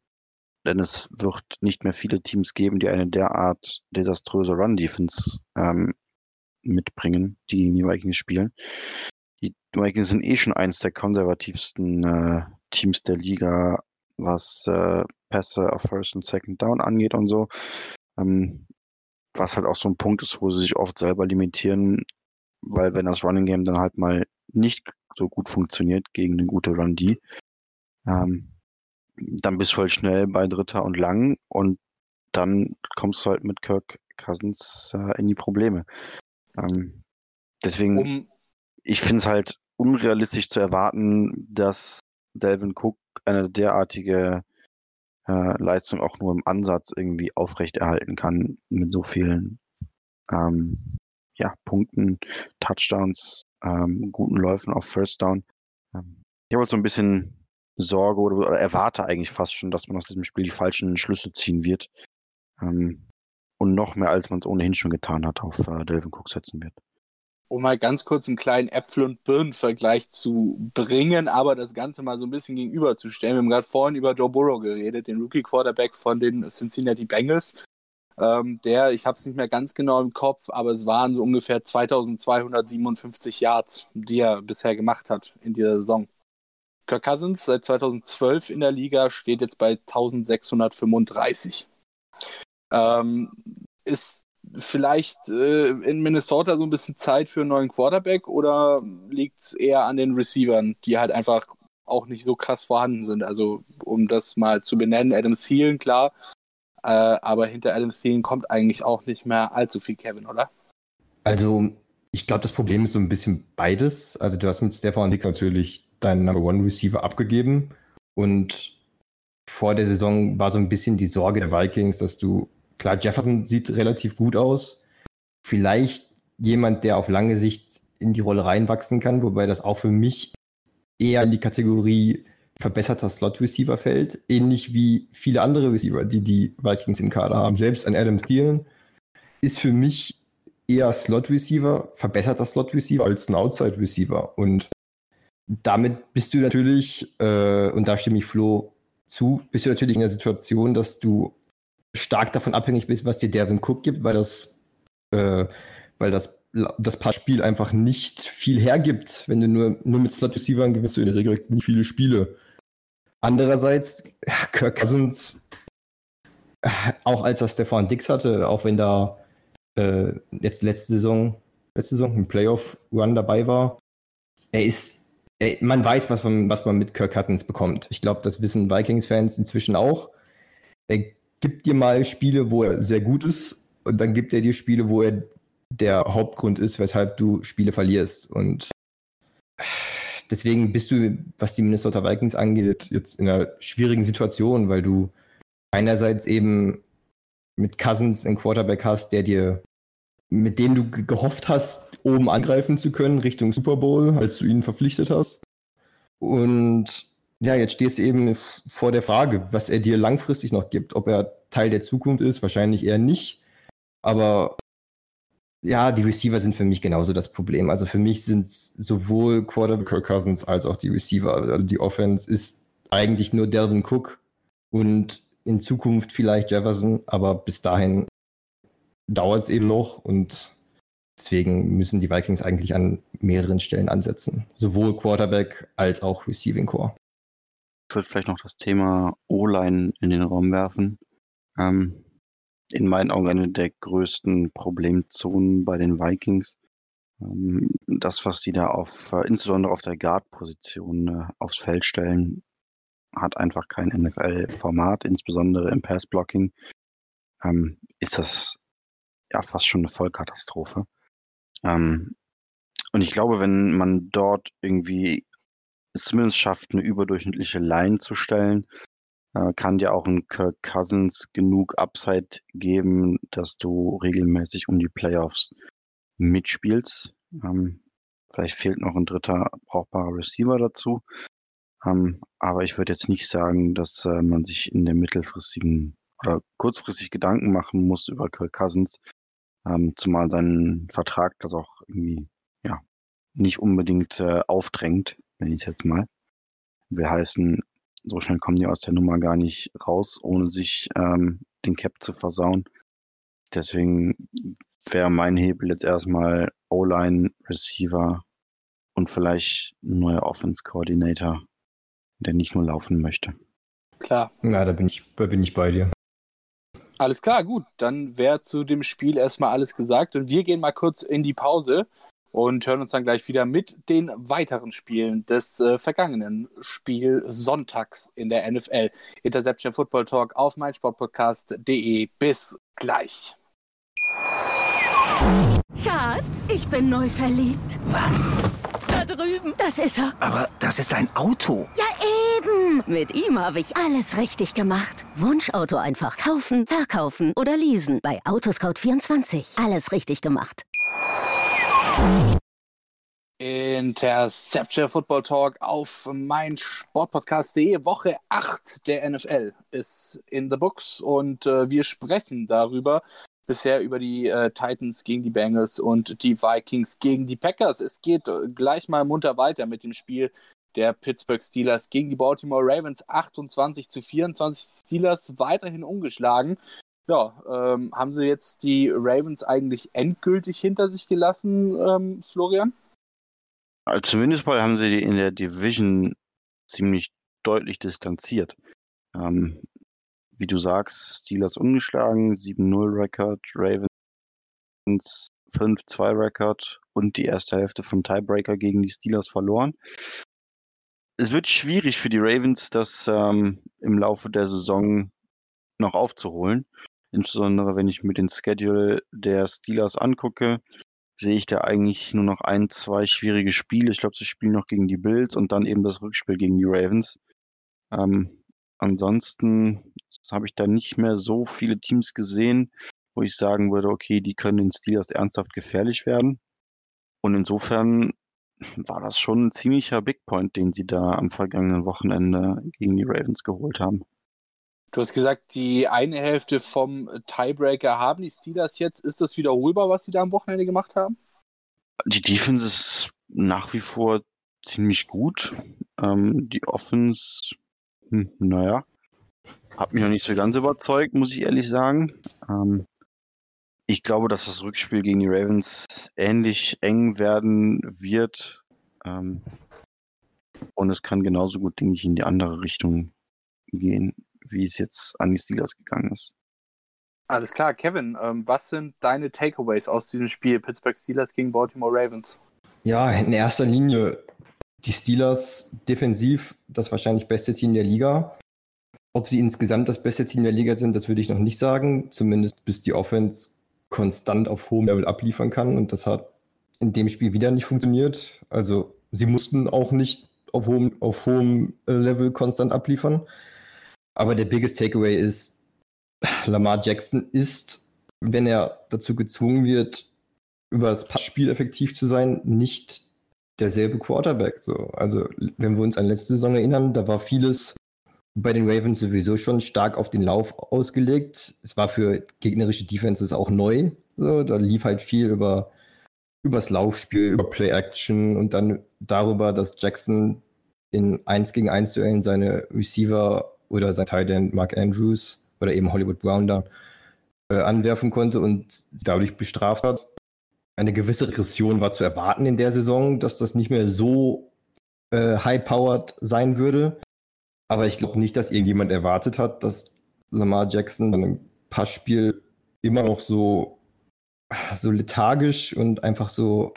Speaker 4: denn es wird nicht mehr viele Teams geben, die eine derart desaströse Run-Defense ähm, mitbringen, die die Vikings spielen. Die Vikings sind eh schon eines der konservativsten äh, Teams der Liga, was äh, Pässe auf First und Second Down angeht und so. Ähm, was halt auch so ein Punkt ist, wo sie sich oft selber limitieren, weil wenn das Running Game dann halt mal nicht so gut funktioniert gegen eine gute Run D, ähm, dann bist du halt schnell bei Dritter und Lang und dann kommst du halt mit Kirk Cousins äh, in die Probleme. Ähm, deswegen, um, ich finde es halt unrealistisch zu erwarten, dass Delvin Cook eine derartige äh, Leistung auch nur im Ansatz irgendwie aufrechterhalten kann mit so vielen ähm, ja, Punkten, Touchdowns, ähm, guten Läufen auf First Down. Ähm, ich habe halt so ein bisschen Sorge oder, oder, erwarte eigentlich fast schon, dass man aus diesem Spiel die falschen Schlüsse ziehen wird. Ähm, und noch mehr, als man es ohnehin schon getan hat, auf äh, Delvin Cook setzen wird
Speaker 3: um mal ganz kurz einen kleinen Äpfel- und Birnen-Vergleich zu bringen, aber das Ganze mal so ein bisschen gegenüberzustellen. Wir haben gerade vorhin über Joe Burrow geredet, den Rookie-Quarterback von den Cincinnati Bengals. Ähm, der, ich habe es nicht mehr ganz genau im Kopf, aber es waren so ungefähr 2257 Yards, die er bisher gemacht hat in dieser Saison. Kirk Cousins seit 2012 in der Liga steht jetzt bei 1635. Ähm, ist vielleicht äh, in Minnesota so ein bisschen Zeit für einen neuen Quarterback oder liegt es eher an den Receivern, die halt einfach auch nicht so krass vorhanden sind? Also, um das mal zu benennen, Adam Thielen, klar, äh, aber hinter Adam Thielen kommt eigentlich auch nicht mehr allzu viel Kevin, oder?
Speaker 5: Also, ich glaube, das Problem ist so ein bisschen beides. Also, du hast mit Stefan Dix natürlich deinen Number One Receiver abgegeben und vor der Saison war so ein bisschen die Sorge der Vikings, dass du klar, Jefferson sieht relativ gut aus. Vielleicht jemand, der auf lange Sicht in die Rolle reinwachsen kann, wobei das auch für mich eher in die Kategorie verbesserter Slot-Receiver fällt, ähnlich wie viele andere Receiver, die die Vikings im Kader haben. Selbst ein Adam Thielen ist für mich eher Slot-Receiver, verbesserter Slot-Receiver als ein Outside-Receiver. Und damit bist du natürlich, äh, und da stimme ich Flo zu, bist du natürlich in der Situation, dass du stark davon abhängig bist, was dir Devin Cook gibt, weil das, äh, weil das, das Passspiel einfach nicht viel hergibt. Wenn du nur, nur mit Slot Receivern gewinnst du in der Regel nicht viele Spiele. Andererseits, Kirk Cousins, auch als er Stefan Dix hatte, auch wenn da äh, jetzt letzte Saison, letzte Saison ein Playoff-Run dabei war, er ist, er, man weiß, was man, was man mit Kirk Cousins bekommt. Ich glaube, das wissen Vikings-Fans inzwischen auch. Er gibt dir mal Spiele, wo er sehr gut ist und dann gibt er dir Spiele, wo er der Hauptgrund ist, weshalb du Spiele verlierst. Und deswegen bist du, was die Minnesota Vikings angeht, jetzt in einer schwierigen Situation, weil du einerseits eben mit Cousins einen Quarterback hast, der dir, mit dem du gehofft hast, oben angreifen zu können Richtung Super Bowl, als du ihn verpflichtet hast. Und ja, jetzt stehst du eben vor der Frage, was er dir langfristig noch gibt. Ob er Teil der Zukunft ist, wahrscheinlich eher nicht. Aber ja, die Receiver sind für mich genauso das Problem. Also für mich sind sowohl Quarterback Kirk Cousins als auch die Receiver. Also die Offense ist eigentlich nur Delvin Cook und in Zukunft vielleicht Jefferson, aber bis dahin dauert es eben noch und deswegen müssen die Vikings eigentlich an mehreren Stellen ansetzen. Sowohl Quarterback als auch Receiving Core
Speaker 4: würde vielleicht noch das Thema O-Line in den Raum werfen. Ähm, in meinen Augen eine der größten Problemzonen bei den Vikings. Ähm, das, was sie da auf, äh, insbesondere auf der Guard-Position äh, aufs Feld stellen, hat einfach kein NFL-Format, insbesondere im Pass-Blocking. Ähm, ist das ja fast schon eine Vollkatastrophe. Ähm, und ich glaube, wenn man dort irgendwie es schafft, eine überdurchschnittliche Line zu stellen, äh, kann dir auch ein Kirk Cousins genug Upside geben, dass du regelmäßig um die Playoffs mitspielst. Ähm, vielleicht fehlt noch ein dritter brauchbarer Receiver dazu. Ähm, aber ich würde jetzt nicht sagen, dass äh, man sich in der mittelfristigen oder kurzfristig Gedanken machen muss über Kirk Cousins, ähm, zumal sein Vertrag das auch irgendwie ja nicht unbedingt äh, aufdrängt, wenn ich es jetzt mal. Wir heißen, so schnell kommen die aus der Nummer gar nicht raus, ohne sich ähm, den Cap zu versauen. Deswegen wäre mein Hebel jetzt erstmal O-Line, Receiver und vielleicht ein neuer Offense-Coordinator, der nicht nur laufen möchte.
Speaker 3: Klar.
Speaker 5: Na, da bin ich, da bin ich bei dir.
Speaker 3: Alles klar, gut. Dann wäre zu dem Spiel erstmal alles gesagt. Und wir gehen mal kurz in die Pause und hören uns dann gleich wieder mit den weiteren Spielen des äh, vergangenen Spiel Sonntags in der NFL. Interception Football Talk auf meinsportpodcast.de. Bis gleich.
Speaker 2: Schatz, ich bin neu verliebt.
Speaker 6: Was?
Speaker 2: Da drüben. Das ist er.
Speaker 6: Aber das ist ein Auto.
Speaker 2: Ja, eben. Mit ihm habe ich alles richtig gemacht. Wunschauto einfach kaufen, verkaufen oder leasen. Bei Autoscout24. Alles richtig gemacht.
Speaker 3: Interception Football Talk auf mein Sportpodcast.de. Woche 8 der NFL ist in the books und äh, wir sprechen darüber, bisher über die äh, Titans gegen die Bengals und die Vikings gegen die Packers. Es geht äh, gleich mal munter weiter mit dem Spiel der Pittsburgh Steelers gegen die Baltimore Ravens 28 zu 24 Steelers weiterhin ungeschlagen. Ja, ähm, haben sie jetzt die Ravens eigentlich endgültig hinter sich gelassen, ähm, Florian?
Speaker 4: Also zumindest mal haben sie in der Division ziemlich deutlich distanziert. Ähm, wie du sagst, Steelers ungeschlagen, 7-0-Record, Ravens 5-2-Record und die erste Hälfte vom Tiebreaker gegen die Steelers verloren. Es wird schwierig für die Ravens, das ähm, im Laufe der Saison noch aufzuholen. Insbesondere wenn ich mir den Schedule der Steelers angucke, sehe ich da eigentlich nur noch ein, zwei schwierige Spiele. Ich glaube, sie spielen noch gegen die Bills und dann eben das Rückspiel gegen die Ravens. Ähm, ansonsten habe ich da nicht mehr so viele Teams gesehen, wo ich sagen würde, okay, die können den Steelers ernsthaft gefährlich werden. Und insofern war das schon ein ziemlicher Big Point, den sie da am vergangenen Wochenende gegen die Ravens geholt haben.
Speaker 3: Du hast gesagt, die eine Hälfte vom Tiebreaker haben die Steelers jetzt. Ist das wiederholbar, was sie da am Wochenende gemacht haben?
Speaker 4: Die Defense ist nach wie vor ziemlich gut. Ähm, die Offense, hm, naja, hat mich noch nicht so ganz überzeugt, muss ich ehrlich sagen. Ähm, ich glaube, dass das Rückspiel gegen die Ravens ähnlich eng werden wird. Ähm, und es kann genauso gut, denke ich, in die andere Richtung gehen, wie es jetzt an die Steelers gegangen ist.
Speaker 3: Alles klar, Kevin, ähm, was sind deine Takeaways aus diesem Spiel Pittsburgh Steelers gegen Baltimore Ravens?
Speaker 5: Ja, in erster Linie die Steelers defensiv das wahrscheinlich beste Team der Liga. Ob sie insgesamt das beste Team der Liga sind, das würde ich noch nicht sagen. Zumindest bis die Offense konstant auf hohem Level abliefern kann. Und das hat in dem Spiel wieder nicht funktioniert. Also sie mussten auch nicht auf hohem, auf hohem äh, Level konstant abliefern. Aber der biggest Takeaway ist, Lamar Jackson ist, wenn er dazu gezwungen wird, über das Passspiel effektiv zu sein, nicht derselbe Quarterback. So. Also, wenn wir uns an letzte Saison erinnern, da war vieles bei den Ravens sowieso schon stark auf den Lauf ausgelegt. Es war für gegnerische Defenses auch neu. So, da lief halt viel über übers Laufspiel, über Play Action und dann darüber, dass Jackson in 1 gegen 1 Duellen seine Receiver oder sein Teil Mark Andrews oder eben Hollywood Brown da äh, anwerfen konnte und dadurch bestraft hat. Eine gewisse Regression war zu erwarten in der Saison, dass das nicht mehr so äh, high-powered sein würde. Aber ich glaube nicht, dass irgendjemand erwartet hat, dass Lamar Jackson dann im Passspiel immer noch so, so lethargisch und einfach so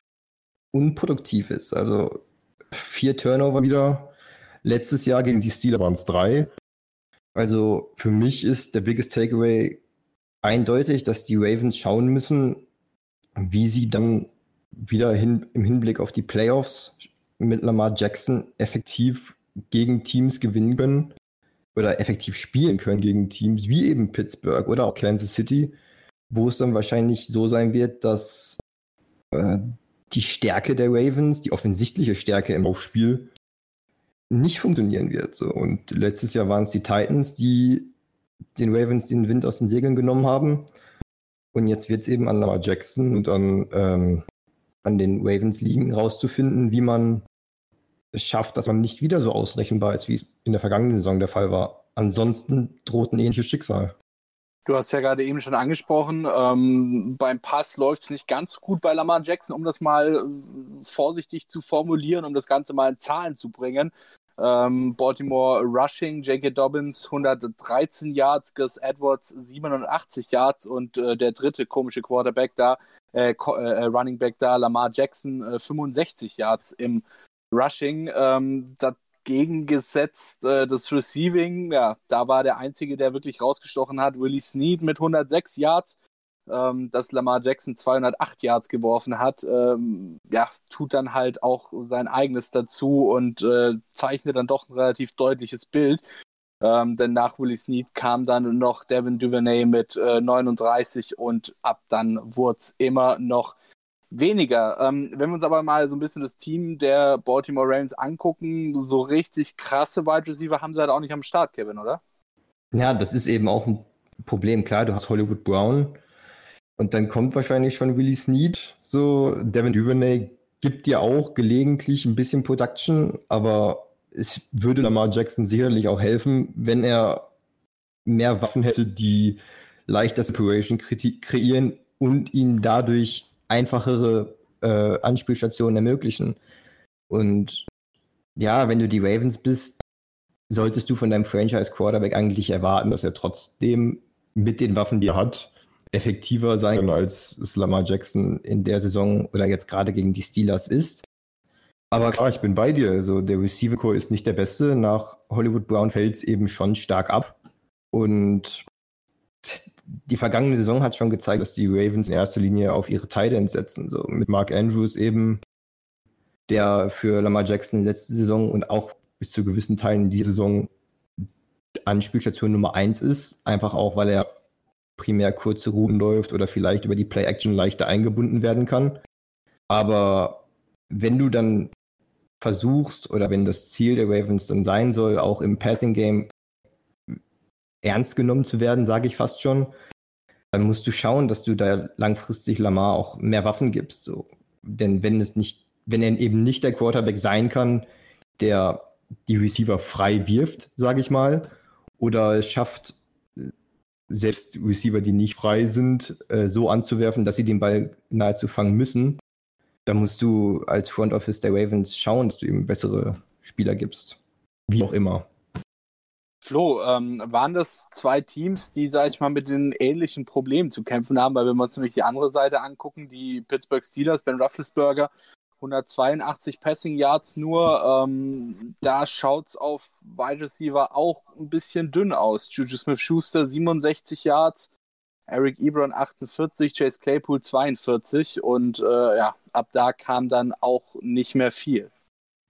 Speaker 5: unproduktiv ist. Also vier Turnover wieder. Letztes Jahr gegen die Steelers waren es drei. Also für mich ist der biggest takeaway eindeutig, dass die Ravens schauen müssen, wie sie dann wieder hin, im Hinblick auf die Playoffs mit Lamar Jackson effektiv gegen Teams gewinnen können, oder effektiv spielen können gegen Teams wie eben Pittsburgh oder auch Kansas City, wo es dann wahrscheinlich so sein wird, dass äh, die Stärke der Ravens, die offensichtliche Stärke im Aufspiel, nicht funktionieren wird. So. Und letztes Jahr waren es die Titans, die den Ravens den Wind aus den Segeln genommen haben. Und jetzt wird es eben an Lamar Jackson und an, ähm, an den Ravens liegen, rauszufinden, wie man es schafft, dass man nicht wieder so ausrechenbar ist, wie es in der vergangenen Saison der Fall war. Ansonsten droht ein ähnliches Schicksal.
Speaker 3: Du hast ja gerade eben schon angesprochen, ähm, beim Pass läuft es nicht ganz so gut bei Lamar Jackson, um das mal äh, vorsichtig zu formulieren, um das Ganze mal in Zahlen zu bringen. Ähm, Baltimore Rushing, J.K. Dobbins 113 Yards, Gus Edwards 87 Yards und äh, der dritte komische Quarterback da, äh, äh, Running Back da, Lamar Jackson 65 äh, Yards im Rushing. Ähm, das gegengesetzt äh, das Receiving, ja, da war der Einzige, der wirklich rausgestochen hat, Willie Snead mit 106 Yards. Ähm, dass Lamar Jackson 208 Yards geworfen hat, ähm, ja, tut dann halt auch sein eigenes dazu und äh, zeichnet dann doch ein relativ deutliches Bild. Ähm, denn nach Willie Snead kam dann noch Devin Duvernay mit äh, 39 und ab dann wurde es immer noch weniger. Ähm, wenn wir uns aber mal so ein bisschen das Team der Baltimore Ravens angucken, so richtig krasse Wide Receiver haben sie halt auch nicht am Start, Kevin, oder?
Speaker 5: Ja, das ist eben auch ein Problem. Klar, du hast Hollywood Brown und dann kommt wahrscheinlich schon Willie Snead. So, Devin Duvernay gibt dir auch gelegentlich ein bisschen Production, aber es würde Lamar Jackson sicherlich auch helfen, wenn er mehr Waffen hätte, die leichter Separation kreieren und ihn dadurch einfachere äh, Anspielstationen ermöglichen. Und ja, wenn du die Ravens bist, solltest du von deinem Franchise Quarterback eigentlich erwarten, dass er trotzdem mit den Waffen, die er hat, effektiver sein kann, als es Lamar Jackson in der Saison oder jetzt gerade gegen die Steelers ist. Aber klar, ich bin bei dir. Also der Receiver Core ist nicht der beste. Nach Hollywood Brown fällt es eben schon stark ab. Und die vergangene Saison hat schon gezeigt, dass die Ravens in erster Linie auf ihre Titans setzen. So mit Mark Andrews eben, der für Lamar Jackson letzte Saison und auch bis zu gewissen Teilen diese Saison Anspielstation Nummer 1 ist. Einfach auch, weil er primär kurze Routen läuft oder vielleicht über die Play-Action leichter eingebunden werden kann. Aber wenn du dann versuchst oder wenn das Ziel der Ravens dann sein soll, auch im Passing-Game ernst genommen zu werden, sage ich fast schon, dann musst du schauen, dass du da langfristig Lamar auch mehr Waffen gibst. So. Denn wenn es nicht, wenn er eben nicht der Quarterback sein kann, der die Receiver frei wirft, sage ich mal, oder es schafft, selbst Receiver, die nicht frei sind, äh, so anzuwerfen, dass sie den Ball nahezu fangen müssen, dann musst du als Front Office der Ravens schauen, dass du ihm bessere Spieler gibst. Wie auch immer.
Speaker 3: Flo, ähm, waren das zwei Teams, die, sag ich mal, mit den ähnlichen Problemen zu kämpfen haben? Weil wenn wir uns nämlich die andere Seite angucken, die Pittsburgh Steelers, Ben Rufflesberger, 182 Passing Yards nur, ähm, da schaut es auf Wide Receiver auch ein bisschen dünn aus. Juju Smith-Schuster 67 Yards, Eric Ebron 48, Chase Claypool 42 und äh, ja, ab da kam dann auch nicht mehr viel.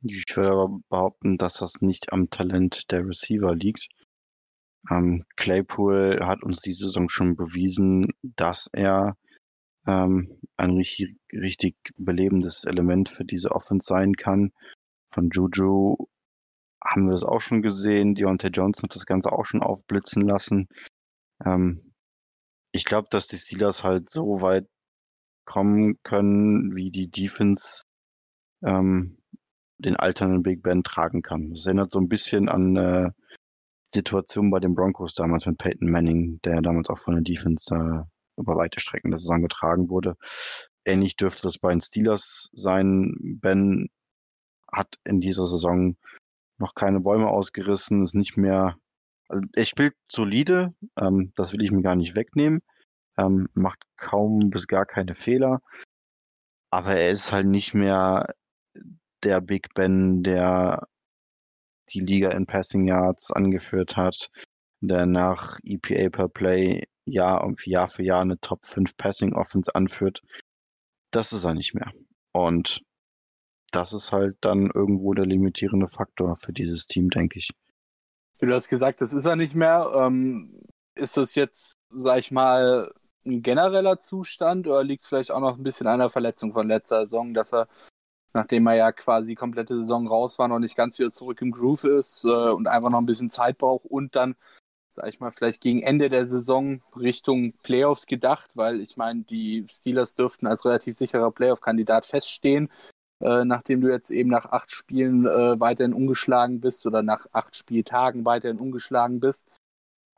Speaker 4: Ich würde aber behaupten, dass das nicht am Talent der Receiver liegt. Ähm, Claypool hat uns diese Saison schon bewiesen, dass er ähm, ein richtig, richtig belebendes Element für diese Offense sein kann. Von Juju haben wir das auch schon gesehen. Deontay Johnson hat das Ganze auch schon aufblitzen lassen. Ähm, ich glaube, dass die Steelers halt so weit kommen können, wie die Defense ähm, den alternden Big Ben tragen kann. Das erinnert so ein bisschen an äh, Situation bei den Broncos damals mit Peyton Manning, der damals auch von der Defense äh, über weite Strecken der Saison getragen wurde. Ähnlich dürfte das bei den Steelers sein. Ben hat in dieser Saison noch keine Bäume ausgerissen, ist nicht mehr, also er spielt solide, ähm, das will ich mir gar nicht wegnehmen, ähm, macht kaum bis gar keine Fehler, aber er ist halt nicht mehr der Big Ben, der die Liga in Passing Yards angeführt hat, der nach EPA per Play Jahr, Jahr für Jahr eine Top 5 Passing Offense anführt. Das ist er nicht mehr. Und das ist halt dann irgendwo der limitierende Faktor für dieses Team, denke ich.
Speaker 3: Du hast gesagt, das ist er nicht mehr. Ähm, ist das jetzt, sag ich mal, ein genereller Zustand oder liegt es vielleicht auch noch ein bisschen an der Verletzung von letzter Saison, dass er, nachdem er ja quasi komplette Saison raus war, noch nicht ganz wieder zurück im Groove ist äh, und einfach noch ein bisschen Zeit braucht und dann, sag ich mal, vielleicht gegen Ende der Saison Richtung Playoffs gedacht, weil ich meine, die Steelers dürften als relativ sicherer Playoff-Kandidat feststehen. Äh, nachdem du jetzt eben nach acht Spielen äh, weiterhin ungeschlagen bist oder nach acht Spieltagen weiterhin ungeschlagen bist.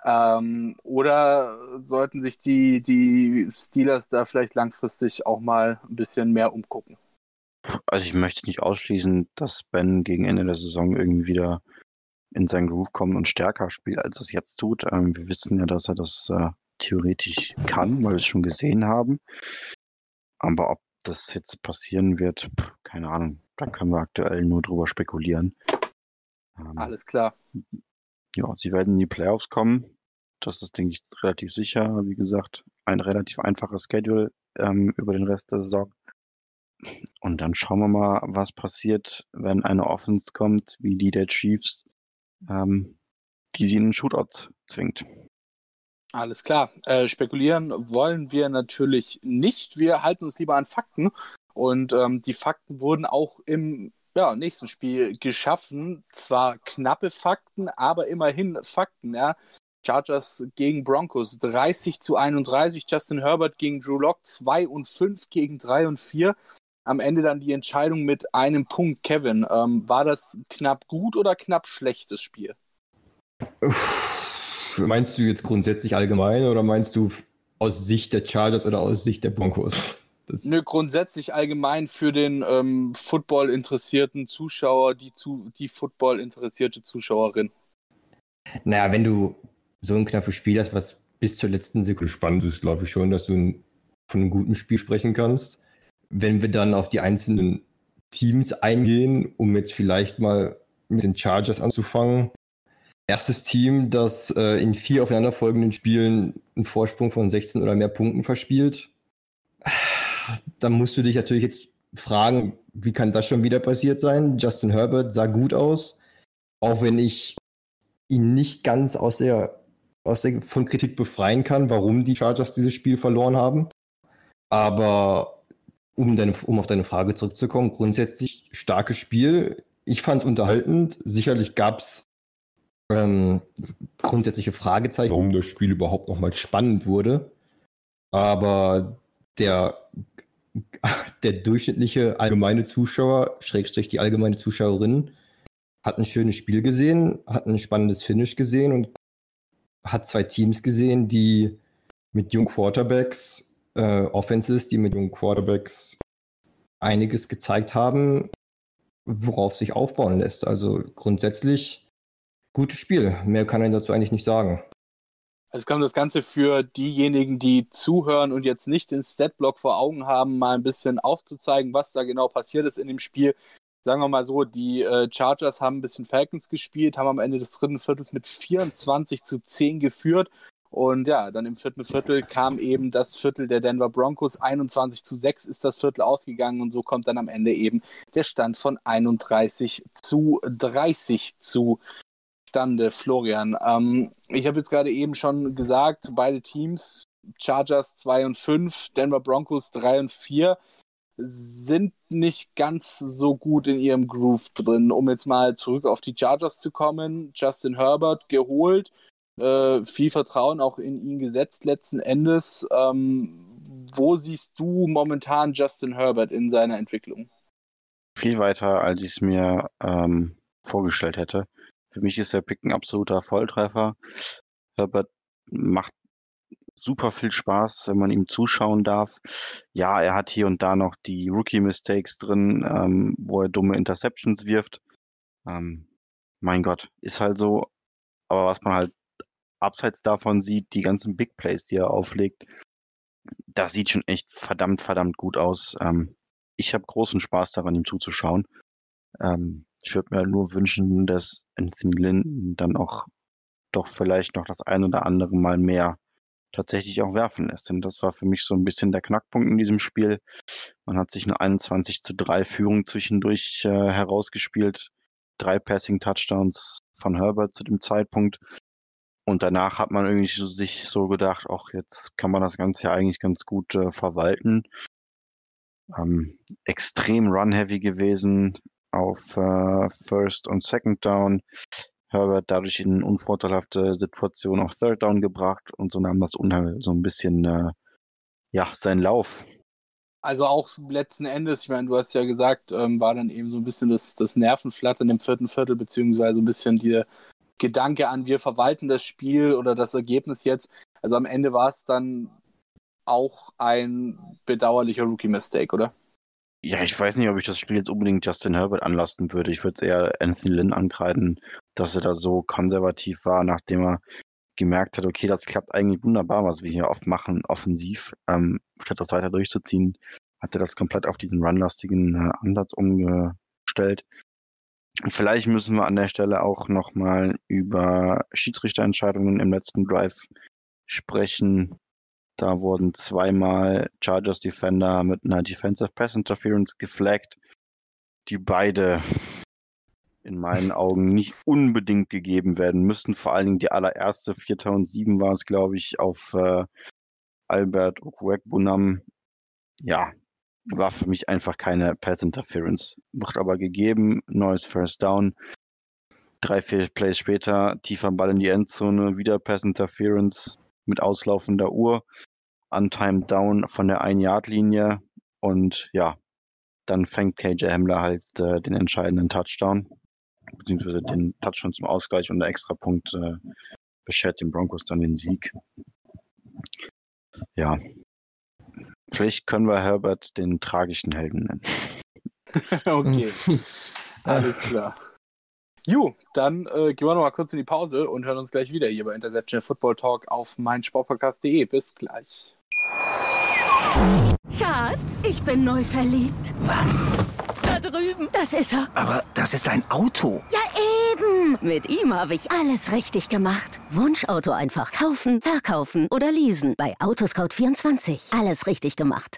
Speaker 3: Ähm, oder sollten sich die, die Steelers da vielleicht langfristig auch mal ein bisschen mehr umgucken?
Speaker 4: Also ich möchte nicht ausschließen, dass Ben gegen Ende der Saison irgendwie wieder in seinen Groove kommt und stärker spielt, als es jetzt tut. Ähm, wir wissen ja, dass er das äh, theoretisch kann, weil wir es schon gesehen haben. Aber ob das jetzt passieren wird, keine Ahnung. Da können wir aktuell nur drüber spekulieren.
Speaker 3: Ähm, Alles klar.
Speaker 4: Ja, sie werden in die Playoffs kommen. Das ist, denke ich, relativ sicher. Wie gesagt, ein relativ einfaches Schedule ähm, über den Rest der Saison. Und dann schauen wir mal, was passiert, wenn eine Offense kommt, wie die der Chiefs, ähm, die sie in einen Shootout zwingt.
Speaker 3: Alles klar. Äh, spekulieren wollen wir natürlich nicht. Wir halten uns lieber an Fakten. Und ähm, die Fakten wurden auch im ja, nächsten Spiel geschaffen. Zwar knappe Fakten, aber immerhin Fakten. Ja. Chargers gegen Broncos 30 zu 31. Justin Herbert gegen Drew Lock 2 und 5 gegen 3 und 4. Am Ende dann die Entscheidung mit einem Punkt. Kevin, ähm, war das knapp gut oder knapp schlechtes Spiel?
Speaker 5: Meinst du jetzt grundsätzlich allgemein oder meinst du aus Sicht der Chargers oder aus Sicht der Broncos?
Speaker 3: Das Nö, grundsätzlich allgemein für den ähm, Football interessierten Zuschauer, die, zu, die Football interessierte Zuschauerin.
Speaker 5: Naja, wenn du so ein knappes Spiel hast, was bis zur letzten Sekunde spannend ist, glaube ich schon, dass du ein, von einem guten Spiel sprechen kannst. Wenn wir dann auf die einzelnen Teams eingehen, um jetzt vielleicht mal mit den Chargers anzufangen. Erstes Team, das äh, in vier aufeinanderfolgenden Spielen einen Vorsprung von 16 oder mehr Punkten verspielt. Da musst du dich natürlich jetzt fragen, wie kann das schon wieder passiert sein? Justin Herbert sah gut aus, auch wenn ich ihn nicht ganz aus der aus der, von Kritik befreien kann, warum die Chargers dieses Spiel verloren haben. Aber um, deine, um auf deine Frage zurückzukommen, grundsätzlich starkes Spiel. Ich fand es unterhaltend. Sicherlich gab es ähm, grundsätzliche Fragezeichen, warum das Spiel überhaupt nochmal spannend wurde. Aber der, der durchschnittliche allgemeine Zuschauer, Schrägstrich die allgemeine Zuschauerin, hat ein schönes Spiel gesehen, hat ein spannendes Finish gesehen und hat zwei Teams gesehen, die mit jungen Quarterbacks, äh, Offenses, die mit jungen Quarterbacks einiges gezeigt haben, worauf sich aufbauen lässt. Also grundsätzlich gutes Spiel. Mehr kann ich dazu eigentlich nicht sagen.
Speaker 3: Also kann das Ganze für diejenigen, die zuhören und jetzt nicht den Statblock vor Augen haben, mal ein bisschen aufzuzeigen, was da genau passiert ist in dem Spiel sagen wir mal so, die äh, Chargers haben ein bisschen Falcons gespielt, haben am Ende des dritten Viertels mit 24 zu 10 geführt. Und ja, dann im vierten Viertel kam eben das Viertel der Denver Broncos. 21 zu 6 ist das Viertel ausgegangen und so kommt dann am Ende eben der Stand von 31 zu 30 zustande. Florian, ähm, ich habe jetzt gerade eben schon gesagt, beide Teams, Chargers 2 und 5, Denver Broncos 3 und 4 sind nicht ganz so gut in ihrem Groove drin. Um jetzt mal zurück auf die Chargers zu kommen, Justin Herbert geholt, äh, viel Vertrauen auch in ihn gesetzt letzten Endes. Ähm, wo siehst du momentan Justin Herbert in seiner Entwicklung?
Speaker 4: Viel weiter, als ich es mir ähm, vorgestellt hätte. Für mich ist der Pick ein absoluter Volltreffer. Herbert macht super viel Spaß, wenn man ihm zuschauen darf. Ja, er hat hier und da noch die Rookie-Mistakes drin, ähm, wo er dumme Interceptions wirft. Ähm, mein Gott, ist halt so. Aber was man halt abseits davon sieht, die ganzen Big Plays, die er auflegt, das sieht schon echt verdammt, verdammt gut aus. Ähm, ich habe großen Spaß daran, ihm zuzuschauen. Ähm, ich würde mir nur wünschen, dass Anthony Lynn dann auch doch vielleicht noch das ein oder andere Mal mehr tatsächlich auch werfen lässt. Denn das war für mich so ein bisschen der Knackpunkt in diesem Spiel. Man hat sich eine 21 zu 3 Führung zwischendurch äh, herausgespielt. drei Passing Touchdowns von Herbert zu dem Zeitpunkt. Und danach hat man irgendwie sich so gedacht, ach, jetzt kann man das Ganze ja eigentlich ganz gut äh, verwalten. Ähm, extrem run-heavy gewesen auf äh, First und Second Down. Herbert dadurch in unvorteilhafte Situation auf Third Down gebracht und so nahm das Unheil so ein bisschen äh, ja, seinen Lauf.
Speaker 3: Also auch letzten Endes, ich meine, du hast ja gesagt, ähm, war dann eben so ein bisschen das, das Nervenflattern im vierten Viertel, beziehungsweise ein bisschen der Gedanke an, wir verwalten das Spiel oder das Ergebnis jetzt. Also am Ende war es dann auch ein bedauerlicher Rookie-Mistake, oder?
Speaker 4: Ja, ich weiß nicht, ob ich das Spiel jetzt unbedingt Justin Herbert anlasten würde. Ich würde es eher Anthony Lynn ankreiden, dass er da so konservativ war, nachdem er gemerkt hat, okay, das klappt eigentlich wunderbar, was wir hier oft machen, offensiv. Ähm, statt das weiter durchzuziehen, hat er das komplett auf diesen runlastigen äh, Ansatz umgestellt. Vielleicht müssen wir an der Stelle auch nochmal über Schiedsrichterentscheidungen im letzten Drive sprechen. Da wurden zweimal Chargers Defender mit einer Defensive Pass Interference geflaggt, die beide in meinen Augen nicht unbedingt gegeben werden müssten. Vor allen Dingen die allererste, Vierter und Sieben war es, glaube ich, auf äh, Albert Okwekbunam. Ja, war für mich einfach keine Pass Interference. Wird aber gegeben, neues First Down. Drei, vier Plays später, tiefer Ball in die Endzone, wieder Pass Interference mit auslaufender Uhr. Untimed Down von der Ein-Yard-Linie und ja, dann fängt KJ Hamler halt äh, den entscheidenden Touchdown, beziehungsweise den Touchdown zum Ausgleich und der Extrapunkt äh, beschert den Broncos dann den Sieg. Ja, vielleicht können wir Herbert den tragischen Helden nennen.
Speaker 3: okay, alles klar. Ju, dann äh, gehen wir noch mal kurz in die Pause und hören uns gleich wieder hier bei Interception Football Talk auf meinsportpodcast.de. Bis gleich.
Speaker 2: Schatz, ich bin neu verliebt.
Speaker 6: Was?
Speaker 2: Da drüben. Das ist er.
Speaker 6: Aber das ist ein Auto.
Speaker 2: Ja, eben. Mit ihm habe ich alles richtig gemacht. Wunschauto einfach kaufen, verkaufen oder leasen. Bei Autoscout24. Alles richtig gemacht.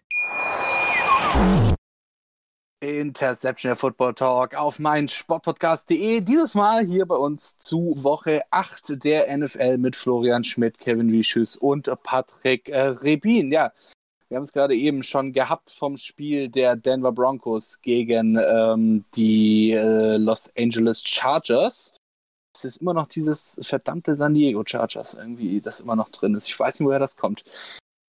Speaker 3: Interception der Football Talk auf mein Sportpodcast.de. Dieses Mal hier bei uns zu Woche 8 der NFL mit Florian Schmidt, Kevin Wieschüss und Patrick äh, Rebin. Ja, wir haben es gerade eben schon gehabt vom Spiel der Denver Broncos gegen ähm, die äh, Los Angeles Chargers. Es ist immer noch dieses verdammte San Diego Chargers irgendwie, das immer noch drin ist. Ich weiß nicht, woher das kommt.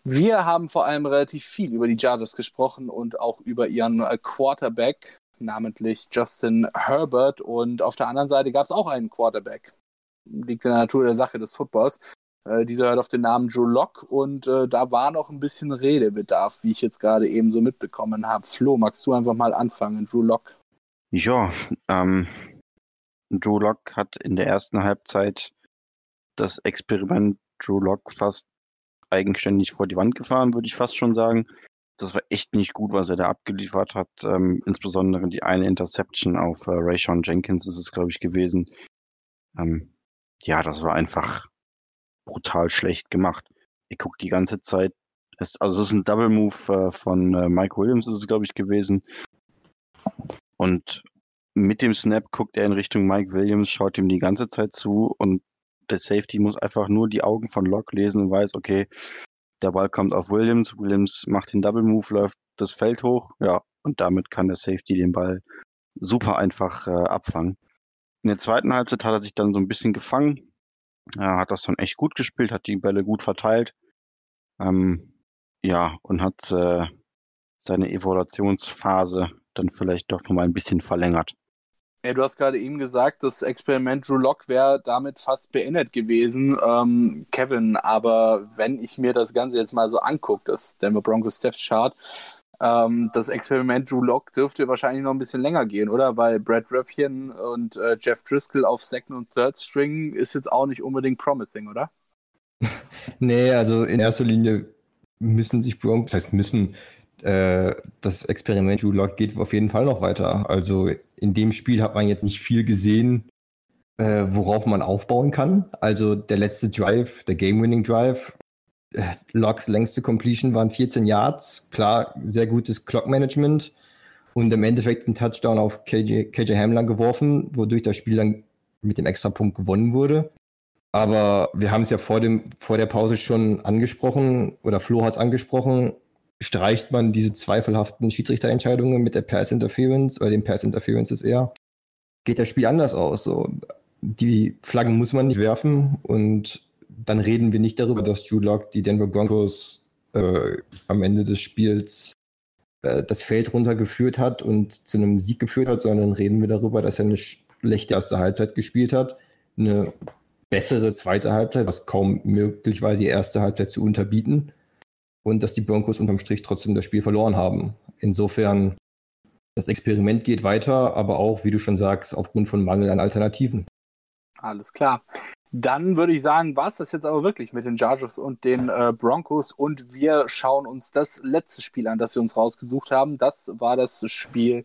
Speaker 3: Wir haben vor allem relativ viel über die Chargers gesprochen und auch über ihren äh, Quarterback, namentlich Justin Herbert. Und auf der anderen Seite gab es auch einen Quarterback. Liegt in der Natur der Sache des Footballs. Äh, dieser hört auf den Namen Joe Locke und äh, da war noch ein bisschen Redebedarf, wie ich jetzt gerade eben so mitbekommen habe. Flo, magst du einfach mal anfangen, Drew Locke?
Speaker 4: Ja, ähm, Drew Locke hat in der ersten Halbzeit das Experiment Drew Locke fast eigenständig vor die Wand gefahren, würde ich fast schon sagen. Das war echt nicht gut, was er da abgeliefert hat. Ähm, insbesondere die eine Interception auf äh, Rayshon Jenkins ist es, glaube ich, gewesen. Ähm, ja, das war einfach brutal schlecht gemacht. Er guckt die ganze Zeit. Es, also es ist ein Double Move äh, von äh, Mike Williams, ist es, glaube ich, gewesen. Und mit dem Snap guckt er in Richtung Mike Williams, schaut ihm die ganze Zeit zu und der Safety muss einfach nur die Augen von Locke lesen und weiß, okay, der Ball kommt auf Williams, Williams macht den Double Move, läuft das Feld hoch, ja, und damit kann der Safety den Ball super einfach äh, abfangen. In der zweiten Halbzeit hat er sich dann so ein bisschen gefangen, er hat das dann echt gut gespielt, hat die Bälle gut verteilt, ähm, ja, und hat äh, seine Evaluationsphase dann vielleicht doch nochmal ein bisschen verlängert.
Speaker 3: Ja, du hast gerade eben gesagt, das Experiment Drew Lock wäre damit fast beendet gewesen, ähm, Kevin. Aber wenn ich mir das Ganze jetzt mal so angucke, das Denver Broncos Steps Chart, ähm, das Experiment Drew Lock dürfte wahrscheinlich noch ein bisschen länger gehen, oder? Weil Brad Röpchen und äh, Jeff Driscoll auf Second und Third String ist jetzt auch nicht unbedingt promising, oder?
Speaker 5: nee, also in erster Linie müssen sich Broncos, das heißt müssen, äh, das Experiment Drew Lock geht auf jeden Fall noch weiter. Also in dem Spiel hat man jetzt nicht viel gesehen, äh, worauf man aufbauen kann. Also der letzte Drive, der Game-Winning Drive, äh, Locks längste Completion waren 14 Yards. Klar, sehr gutes Clock-Management. und im Endeffekt einen Touchdown auf KJ, KJ Hamlin geworfen, wodurch das Spiel dann mit dem Extrapunkt gewonnen wurde. Aber wir haben es ja vor, dem, vor der Pause schon angesprochen, oder Flo hat es angesprochen, streicht man diese zweifelhaften Schiedsrichterentscheidungen mit der Pass Interference oder dem Pass Interference eher, geht das Spiel anders aus. So. Die Flaggen muss man nicht werfen und dann reden wir nicht darüber, dass Drew Lock die Denver Broncos äh, am Ende des Spiels äh, das Feld runtergeführt hat und zu einem Sieg geführt hat, sondern reden wir darüber, dass er eine schlechte erste Halbzeit gespielt hat, eine bessere zweite Halbzeit, was kaum möglich war, die erste Halbzeit zu unterbieten und dass die Broncos unterm Strich trotzdem das Spiel verloren haben. Insofern, das Experiment geht weiter, aber auch, wie du schon sagst, aufgrund von Mangel an Alternativen.
Speaker 3: Alles klar. Dann würde ich sagen, war es das jetzt aber wirklich mit den Chargers und den äh, Broncos und wir schauen uns das letzte Spiel an, das wir uns rausgesucht haben. Das war das Spiel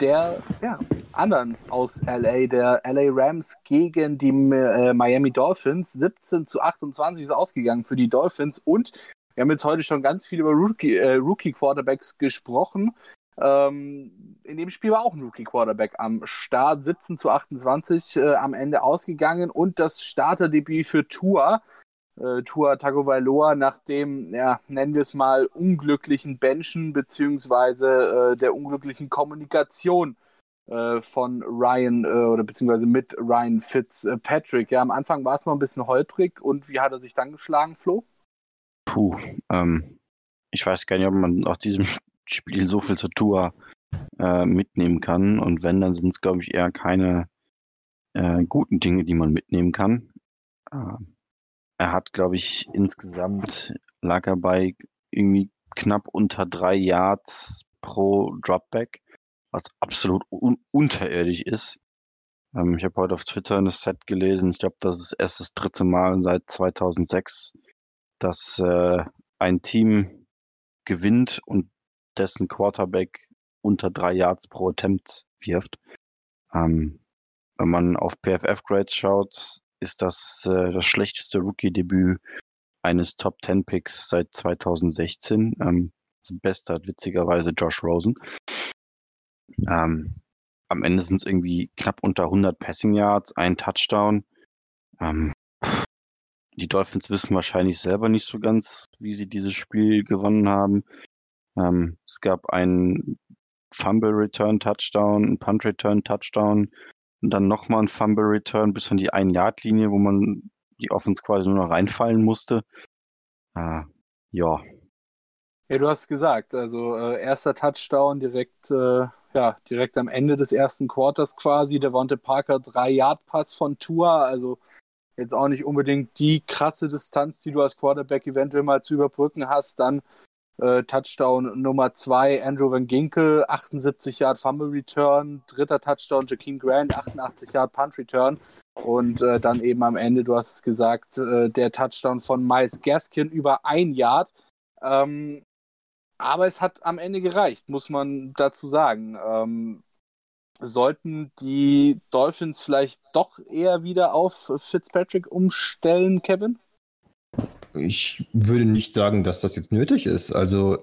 Speaker 3: der ja, anderen aus LA, der LA Rams gegen die äh, Miami Dolphins. 17 zu 28 ist ausgegangen für die Dolphins und wir haben jetzt heute schon ganz viel über Rookie, äh, Rookie Quarterbacks gesprochen. Ähm, in dem Spiel war auch ein Rookie-Quarterback am Start, 17 zu 28 äh, am Ende ausgegangen und das Starterdebüt für Tua, äh, Tua Tagovailoa, nach dem, ja, nennen wir es mal, unglücklichen Benchen beziehungsweise äh, der unglücklichen Kommunikation äh, von Ryan äh, oder beziehungsweise mit Ryan Fitzpatrick. Ja, am Anfang war es noch ein bisschen holprig und wie hat er sich dann geschlagen, Flo?
Speaker 4: Puh, ähm, ich weiß gar nicht, ob man aus diesem Spiel so viel zur Tour äh, mitnehmen kann. Und wenn, dann sind es, glaube ich, eher keine äh, guten Dinge, die man mitnehmen kann. Äh, er hat, glaube ich, insgesamt lag er bei irgendwie knapp unter drei Yards pro Dropback, was absolut un unterirdisch ist. Ähm, ich habe heute auf Twitter ein Set gelesen. Ich glaube, das ist erst das dritte Mal seit 2006, dass äh, ein Team gewinnt und dessen Quarterback unter drei Yards pro Attempt wirft. Ähm, wenn man auf PFF-Grades schaut, ist das äh, das schlechteste Rookie-Debüt eines Top 10 Picks seit 2016. Ähm, das Beste hat witzigerweise Josh Rosen. Ähm, am Ende sind es irgendwie knapp unter 100 Passing Yards, ein Touchdown. Ähm, die Dolphins wissen wahrscheinlich selber nicht so ganz, wie sie dieses Spiel gewonnen haben. Ähm, es gab einen Fumble Return Touchdown, einen Punt Return Touchdown und dann nochmal ein Fumble Return bis an die Ein-Yard-Linie, wo man die Offense quasi nur noch reinfallen musste. Äh, ja.
Speaker 3: Ja, du hast gesagt, also äh, erster Touchdown direkt, äh, ja, direkt am Ende des ersten Quarters quasi. Der Devonte Parker, drei Yard Pass von Tour, also jetzt auch nicht unbedingt die krasse Distanz, die du als Quarterback eventuell mal zu überbrücken hast. Dann äh, Touchdown Nummer 2, Andrew Van Ginkel, 78 Yard Fumble Return. Dritter Touchdown, Jakeem Grant, 88 Yard Punt Return. Und äh, dann eben am Ende, du hast es gesagt, äh, der Touchdown von Miles Gaskin über ein Yard. Ähm, aber es hat am Ende gereicht, muss man dazu sagen. Ähm, sollten die Dolphins vielleicht doch eher wieder auf Fitzpatrick umstellen, Kevin?
Speaker 5: Ich würde nicht sagen, dass das jetzt nötig ist. Also,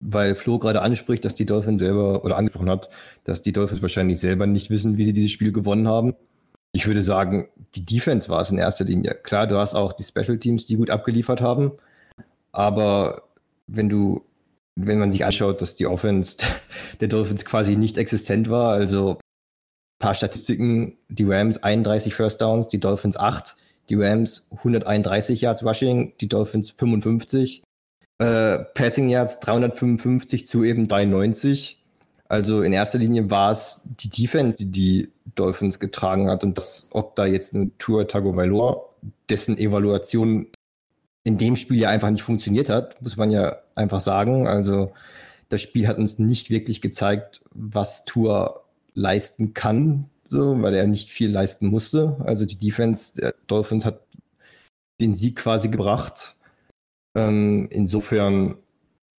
Speaker 5: weil Flo gerade anspricht, dass die Dolphins selber oder angesprochen hat, dass die Dolphins wahrscheinlich selber nicht wissen, wie sie dieses Spiel gewonnen haben. Ich würde sagen, die Defense war es in erster Linie. Klar, du hast auch die Special Teams, die gut abgeliefert haben. Aber wenn du, wenn man sich anschaut, dass die Offense der Dolphins quasi nicht existent war, also ein paar Statistiken, die Rams 31 First Downs, die Dolphins 8, die Rams 131 Yards Rushing, die Dolphins 55. Äh, Passing Yards 355 zu eben 93. Also in erster Linie war es die Defense, die die Dolphins getragen hat. Und das, ob da jetzt eine Tour Tagovailoa, dessen Evaluation in dem Spiel ja einfach nicht funktioniert hat, muss man ja einfach sagen. Also das Spiel hat uns nicht wirklich gezeigt, was Tour leisten kann so, weil er nicht viel leisten musste. Also die Defense der Dolphins hat den Sieg quasi gebracht. Ähm, insofern,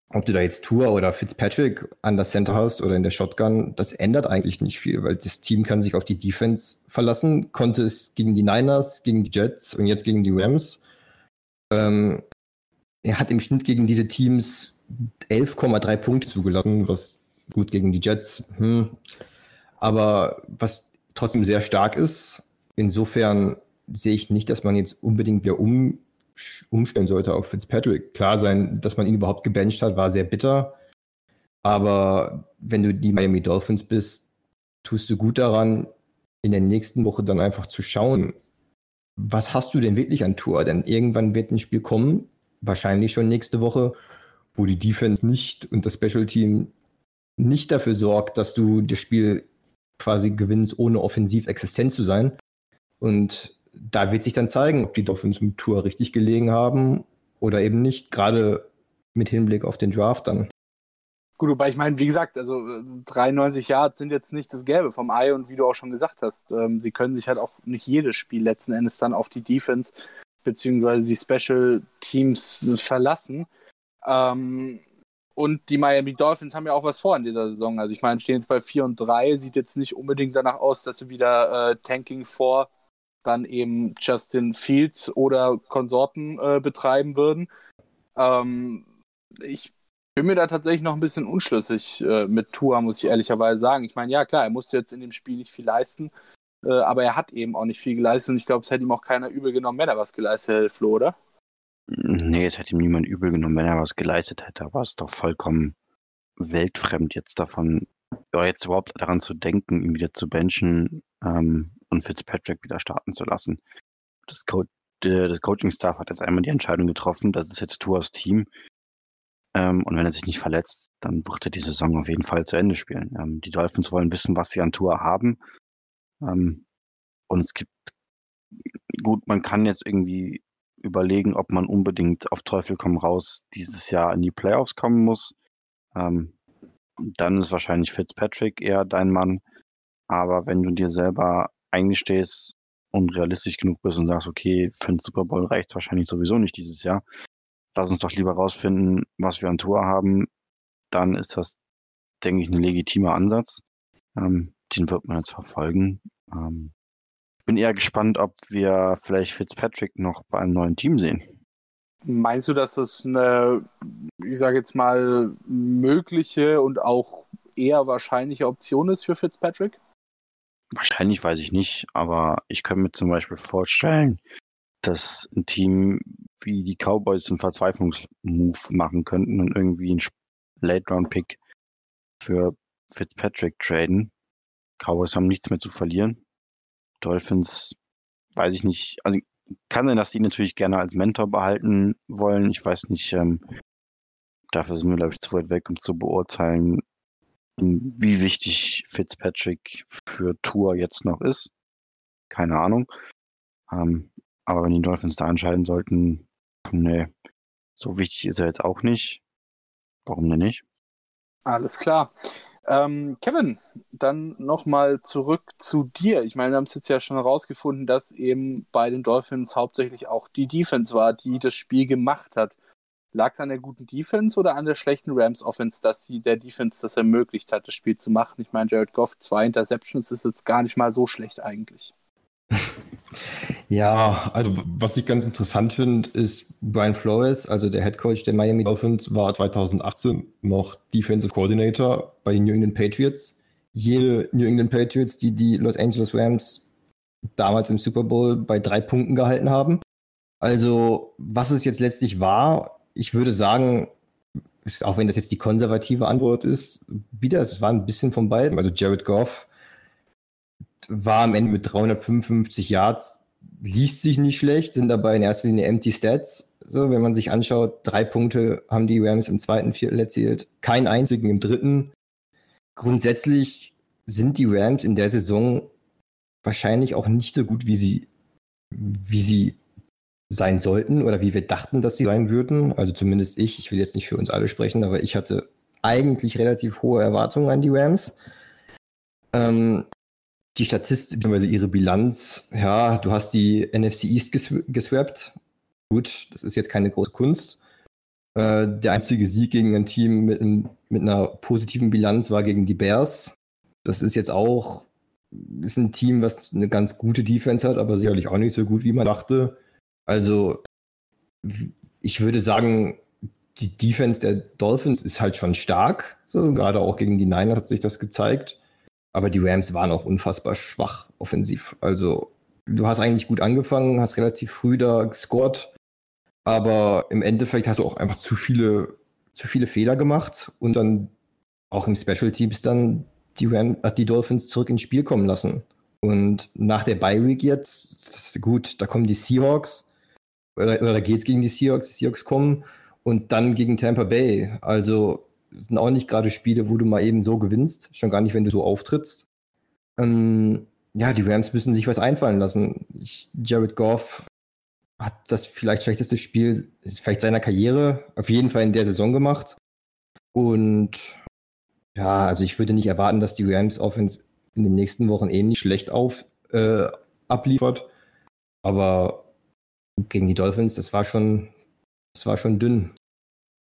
Speaker 5: ob du da jetzt Tour oder Fitzpatrick an der Center hast oder in der Shotgun, das ändert eigentlich nicht viel, weil das Team kann sich auf die Defense verlassen, konnte es gegen die Niners, gegen die Jets und jetzt gegen die Rams. Ähm, er hat im Schnitt gegen diese Teams 11,3 Punkte zugelassen, was gut gegen die Jets. Hm. Aber was trotzdem sehr stark ist, insofern sehe ich nicht, dass man jetzt unbedingt wieder um, umstellen sollte auf Fitzpatrick. Klar sein, dass man ihn überhaupt gebencht hat, war sehr bitter. Aber wenn du die Miami Dolphins bist, tust du gut daran, in der nächsten Woche dann einfach zu schauen, was hast du denn wirklich an Tour? Denn irgendwann wird ein Spiel kommen, wahrscheinlich schon nächste Woche, wo die Defense nicht und das Special Team nicht dafür sorgt, dass du das Spiel quasi gewinnst, ohne offensiv existent zu sein. Und da wird sich dann zeigen, ob die Dolphins mit Tour richtig gelegen haben oder eben nicht, gerade mit Hinblick auf den Draft dann.
Speaker 3: Gut, wobei ich meine, wie gesagt, also 93 äh, Yards sind jetzt nicht das Gelbe vom Ei und wie du auch schon gesagt hast, ähm, sie können sich halt auch nicht jedes Spiel letzten Endes dann auf die Defense beziehungsweise die Special Teams verlassen. Ähm, und die Miami Dolphins haben ja auch was vor in dieser Saison. Also ich meine, stehen jetzt bei 4 und 3, sieht jetzt nicht unbedingt danach aus, dass sie wieder äh, Tanking vor dann eben Justin Fields oder Konsorten äh, betreiben würden. Ähm, ich bin mir da tatsächlich noch ein bisschen unschlüssig äh, mit Tua, muss ich ehrlicherweise sagen. Ich meine, ja klar, er musste jetzt in dem Spiel nicht viel leisten, äh, aber er hat eben auch nicht viel geleistet und ich glaube, es hätte ihm auch keiner übel genommen, wenn er was geleistet hätte, Flo, oder?
Speaker 4: Nee, es hätte ihm niemand übel genommen, wenn er was geleistet hätte, aber es ist doch vollkommen weltfremd jetzt davon, oder jetzt überhaupt daran zu denken, ihn wieder zu benchen ähm, und Fitzpatrick wieder starten zu lassen. Das, Co das Coaching-Staff hat jetzt einmal die Entscheidung getroffen, das ist jetzt Tuas Team. Ähm, und wenn er sich nicht verletzt, dann wird er die Saison auf jeden Fall zu Ende spielen. Ähm, die Dolphins wollen wissen, was sie an Tour haben. Ähm, und es gibt, gut, man kann jetzt irgendwie überlegen, ob man unbedingt auf Teufel komm raus dieses Jahr in die Playoffs kommen muss. Ähm, dann ist wahrscheinlich Fitzpatrick eher dein Mann. Aber wenn du dir selber eingestehst und realistisch genug bist und sagst, okay, für den Super Bowl reicht es wahrscheinlich sowieso nicht dieses Jahr, lass uns doch lieber rausfinden, was wir an Tour haben, dann ist das, denke ich, ein legitimer Ansatz. Ähm, den wird man jetzt verfolgen. Ähm, bin eher gespannt, ob wir vielleicht Fitzpatrick noch bei einem neuen Team sehen.
Speaker 3: Meinst du, dass das eine, ich sage jetzt mal, mögliche und auch eher wahrscheinliche Option ist für Fitzpatrick?
Speaker 4: Wahrscheinlich weiß ich nicht, aber ich könnte mir zum Beispiel vorstellen, dass ein Team wie die Cowboys einen Verzweiflungsmove machen könnten und irgendwie einen Late-Round-Pick für Fitzpatrick traden. Cowboys haben nichts mehr zu verlieren. Dolphins, weiß ich nicht, also kann sein, dass die natürlich gerne als Mentor behalten wollen. Ich weiß nicht, ähm, dafür sind wir, glaube ich, zu weit weg, um zu beurteilen, wie wichtig Fitzpatrick für Tour jetzt noch ist. Keine Ahnung. Ähm, aber wenn die Dolphins da entscheiden sollten, nee, so wichtig ist er jetzt auch nicht. Warum denn nicht?
Speaker 3: Alles klar. Ähm, Kevin, dann nochmal zurück zu dir. Ich meine, wir haben es jetzt ja schon herausgefunden, dass eben bei den Dolphins hauptsächlich auch die Defense war, die das Spiel gemacht hat. Lag es an der guten Defense oder an der schlechten Rams-Offense, dass sie der Defense das ermöglicht hat, das Spiel zu machen? Ich meine, Jared Goff, zwei Interceptions ist jetzt gar nicht mal so schlecht eigentlich.
Speaker 5: Ja, also was ich ganz interessant finde, ist Brian Flores, also der Head Coach der Miami Dolphins, war 2018 noch Defensive Coordinator bei den New England Patriots. Jede New England Patriots, die die Los Angeles Rams damals im Super Bowl bei drei Punkten gehalten haben. Also was es jetzt letztlich war, ich würde sagen, auch wenn das jetzt die konservative Antwort ist, wieder, es war ein bisschen von beiden. Also Jared Goff war am Ende mit 355 Yards, liest sich nicht schlecht, sind dabei in erster Linie empty Stats. So, wenn man sich anschaut, drei Punkte haben die Rams im zweiten Viertel erzielt, keinen einzigen im dritten. Grundsätzlich sind die Rams in der Saison wahrscheinlich auch nicht so gut, wie sie, wie sie sein sollten oder wie wir dachten, dass sie sein würden. Also zumindest ich, ich will jetzt nicht für uns alle sprechen, aber ich hatte eigentlich relativ hohe Erwartungen an die Rams. Ähm, die Statistik, bzw. ihre Bilanz, ja, du hast die NFC East gesw geswappt. Gut, das ist jetzt keine große Kunst. Äh, der einzige Sieg gegen ein Team mit, mit einer positiven Bilanz war gegen die Bears. Das ist jetzt auch ist ein Team, was eine ganz gute Defense hat, aber sicherlich auch nicht so gut, wie man dachte. Also, ich würde sagen, die Defense der Dolphins ist halt schon stark. So, gerade auch gegen die Niners hat sich das gezeigt. Aber die Rams waren auch unfassbar schwach offensiv. Also, du hast eigentlich gut angefangen, hast relativ früh da gescored. Aber im Endeffekt hast du auch einfach zu viele, zu viele Fehler gemacht und dann auch im Special Teams dann die, Ram, äh, die Dolphins zurück ins Spiel kommen lassen. Und nach der Bye Week jetzt, gut, da kommen die Seahawks oder, oder geht's gegen die Seahawks? Die Seahawks kommen und dann gegen Tampa Bay. Also sind auch nicht gerade Spiele, wo du mal eben so gewinnst, schon gar nicht, wenn du so auftrittst. Ähm, ja, die Rams müssen sich was einfallen lassen. Ich, Jared Goff hat das vielleicht schlechteste Spiel vielleicht seiner Karriere auf jeden Fall in der Saison gemacht. Und ja, also ich würde nicht erwarten, dass die Rams Offense in den nächsten Wochen ähnlich schlecht auf äh, abliefert. Aber gegen die Dolphins, das war schon, das war schon dünn.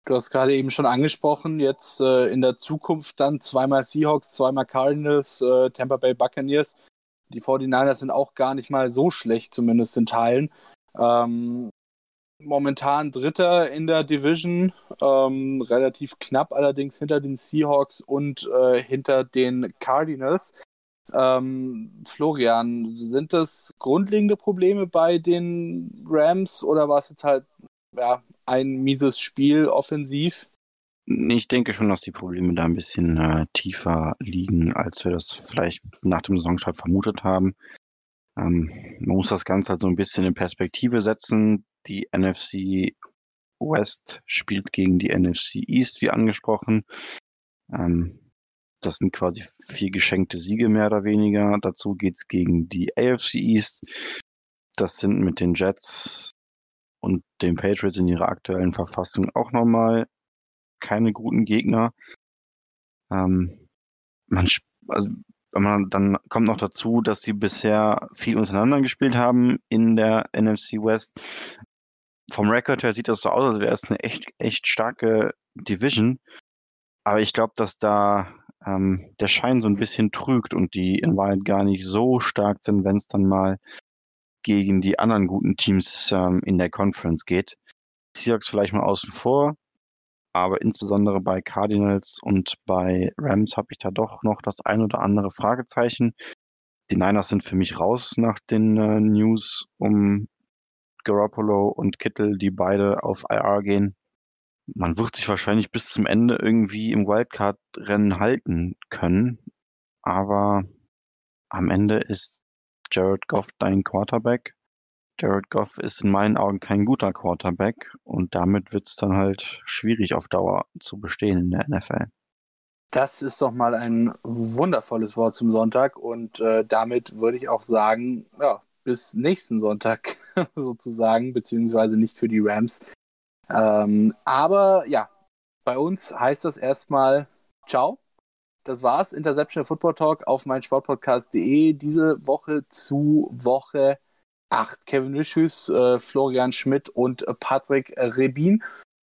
Speaker 3: Du hast gerade eben schon angesprochen, jetzt äh, in der Zukunft dann zweimal Seahawks, zweimal Cardinals, äh, Tampa Bay Buccaneers. Die 49ers sind auch gar nicht mal so schlecht, zumindest in Teilen. Ähm, momentan Dritter in der Division, ähm, relativ knapp allerdings hinter den Seahawks und äh, hinter den Cardinals. Ähm, Florian, sind das grundlegende Probleme bei den Rams oder war es jetzt halt ja, ein mieses Spiel offensiv?
Speaker 4: Ich denke schon, dass die Probleme da ein bisschen äh, tiefer liegen, als wir das vielleicht nach dem Saisonstart vermutet haben. Ähm, man muss das Ganze halt so ein bisschen in Perspektive setzen. Die NFC West spielt gegen die NFC East, wie angesprochen. Ähm, das sind quasi vier geschenkte Siege mehr oder weniger. Dazu geht's gegen die AFC East. Das sind mit den Jets und den Patriots in ihrer aktuellen Verfassung auch nochmal keine guten Gegner. Ähm, man, also, man, dann kommt noch dazu, dass sie bisher viel untereinander gespielt haben in der NFC West. Vom Record her sieht das so aus, als wäre es eine echt, echt starke Division. Aber ich glaube, dass da ähm, der Schein so ein bisschen trügt und die in Wahrheit gar nicht so stark sind, wenn es dann mal gegen die anderen guten Teams ähm, in der Conference geht. Seahawks vielleicht mal außen vor, aber insbesondere bei Cardinals und bei Rams habe ich da doch noch das ein oder andere Fragezeichen. Die Niners sind für mich raus nach den äh, News um Garoppolo und Kittel, die beide auf IR gehen man wird sich wahrscheinlich bis zum Ende irgendwie im Wildcard-Rennen halten können. Aber am Ende ist Jared Goff dein Quarterback. Jared Goff ist in meinen Augen kein guter Quarterback und damit wird es dann halt schwierig auf Dauer zu bestehen in der NFL.
Speaker 3: Das ist doch mal ein wundervolles Wort zum Sonntag und äh, damit würde ich auch sagen, ja, bis nächsten Sonntag sozusagen, beziehungsweise nicht für die Rams, ähm, aber ja, bei uns heißt das erstmal Ciao. Das war's. Interception Football Talk auf meinsportpodcast.de. Diese Woche zu Woche 8. Kevin Wischus, äh, Florian Schmidt und Patrick Rebin.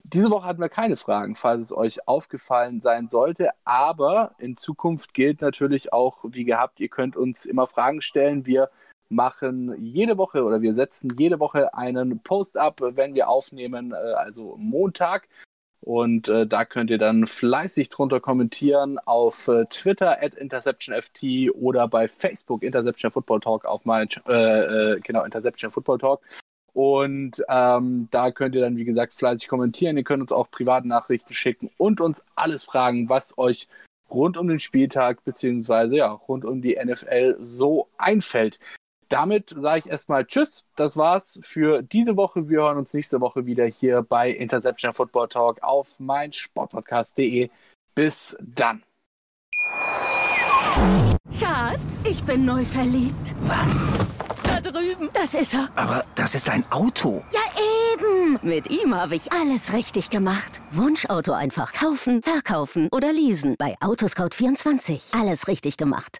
Speaker 3: Diese Woche hatten wir keine Fragen, falls es euch aufgefallen sein sollte. Aber in Zukunft gilt natürlich auch, wie gehabt, ihr könnt uns immer Fragen stellen. Wir machen jede Woche oder wir setzen jede Woche einen Post ab, wenn wir aufnehmen, äh, also Montag. Und äh, da könnt ihr dann fleißig drunter kommentieren auf äh, Twitter at InterceptionFT oder bei Facebook Interception Football Talk auf mein, äh, äh, genau, Interception Football Talk. Und ähm, da könnt ihr dann, wie gesagt, fleißig kommentieren. Ihr könnt uns auch private Nachrichten schicken und uns alles fragen, was euch rund um den Spieltag beziehungsweise ja rund um die NFL so einfällt damit sage ich erstmal Tschüss. Das war's für diese Woche. Wir hören uns nächste Woche wieder hier bei Interception Football Talk auf meinsportpodcast.de. Bis dann.
Speaker 2: Schatz, ich bin neu verliebt.
Speaker 6: Was?
Speaker 2: Da drüben. Das ist er.
Speaker 6: Aber das ist ein Auto.
Speaker 2: Ja, eben. Mit ihm habe ich alles richtig gemacht. Wunschauto einfach kaufen, verkaufen oder leasen. Bei Autoscout24. Alles richtig gemacht.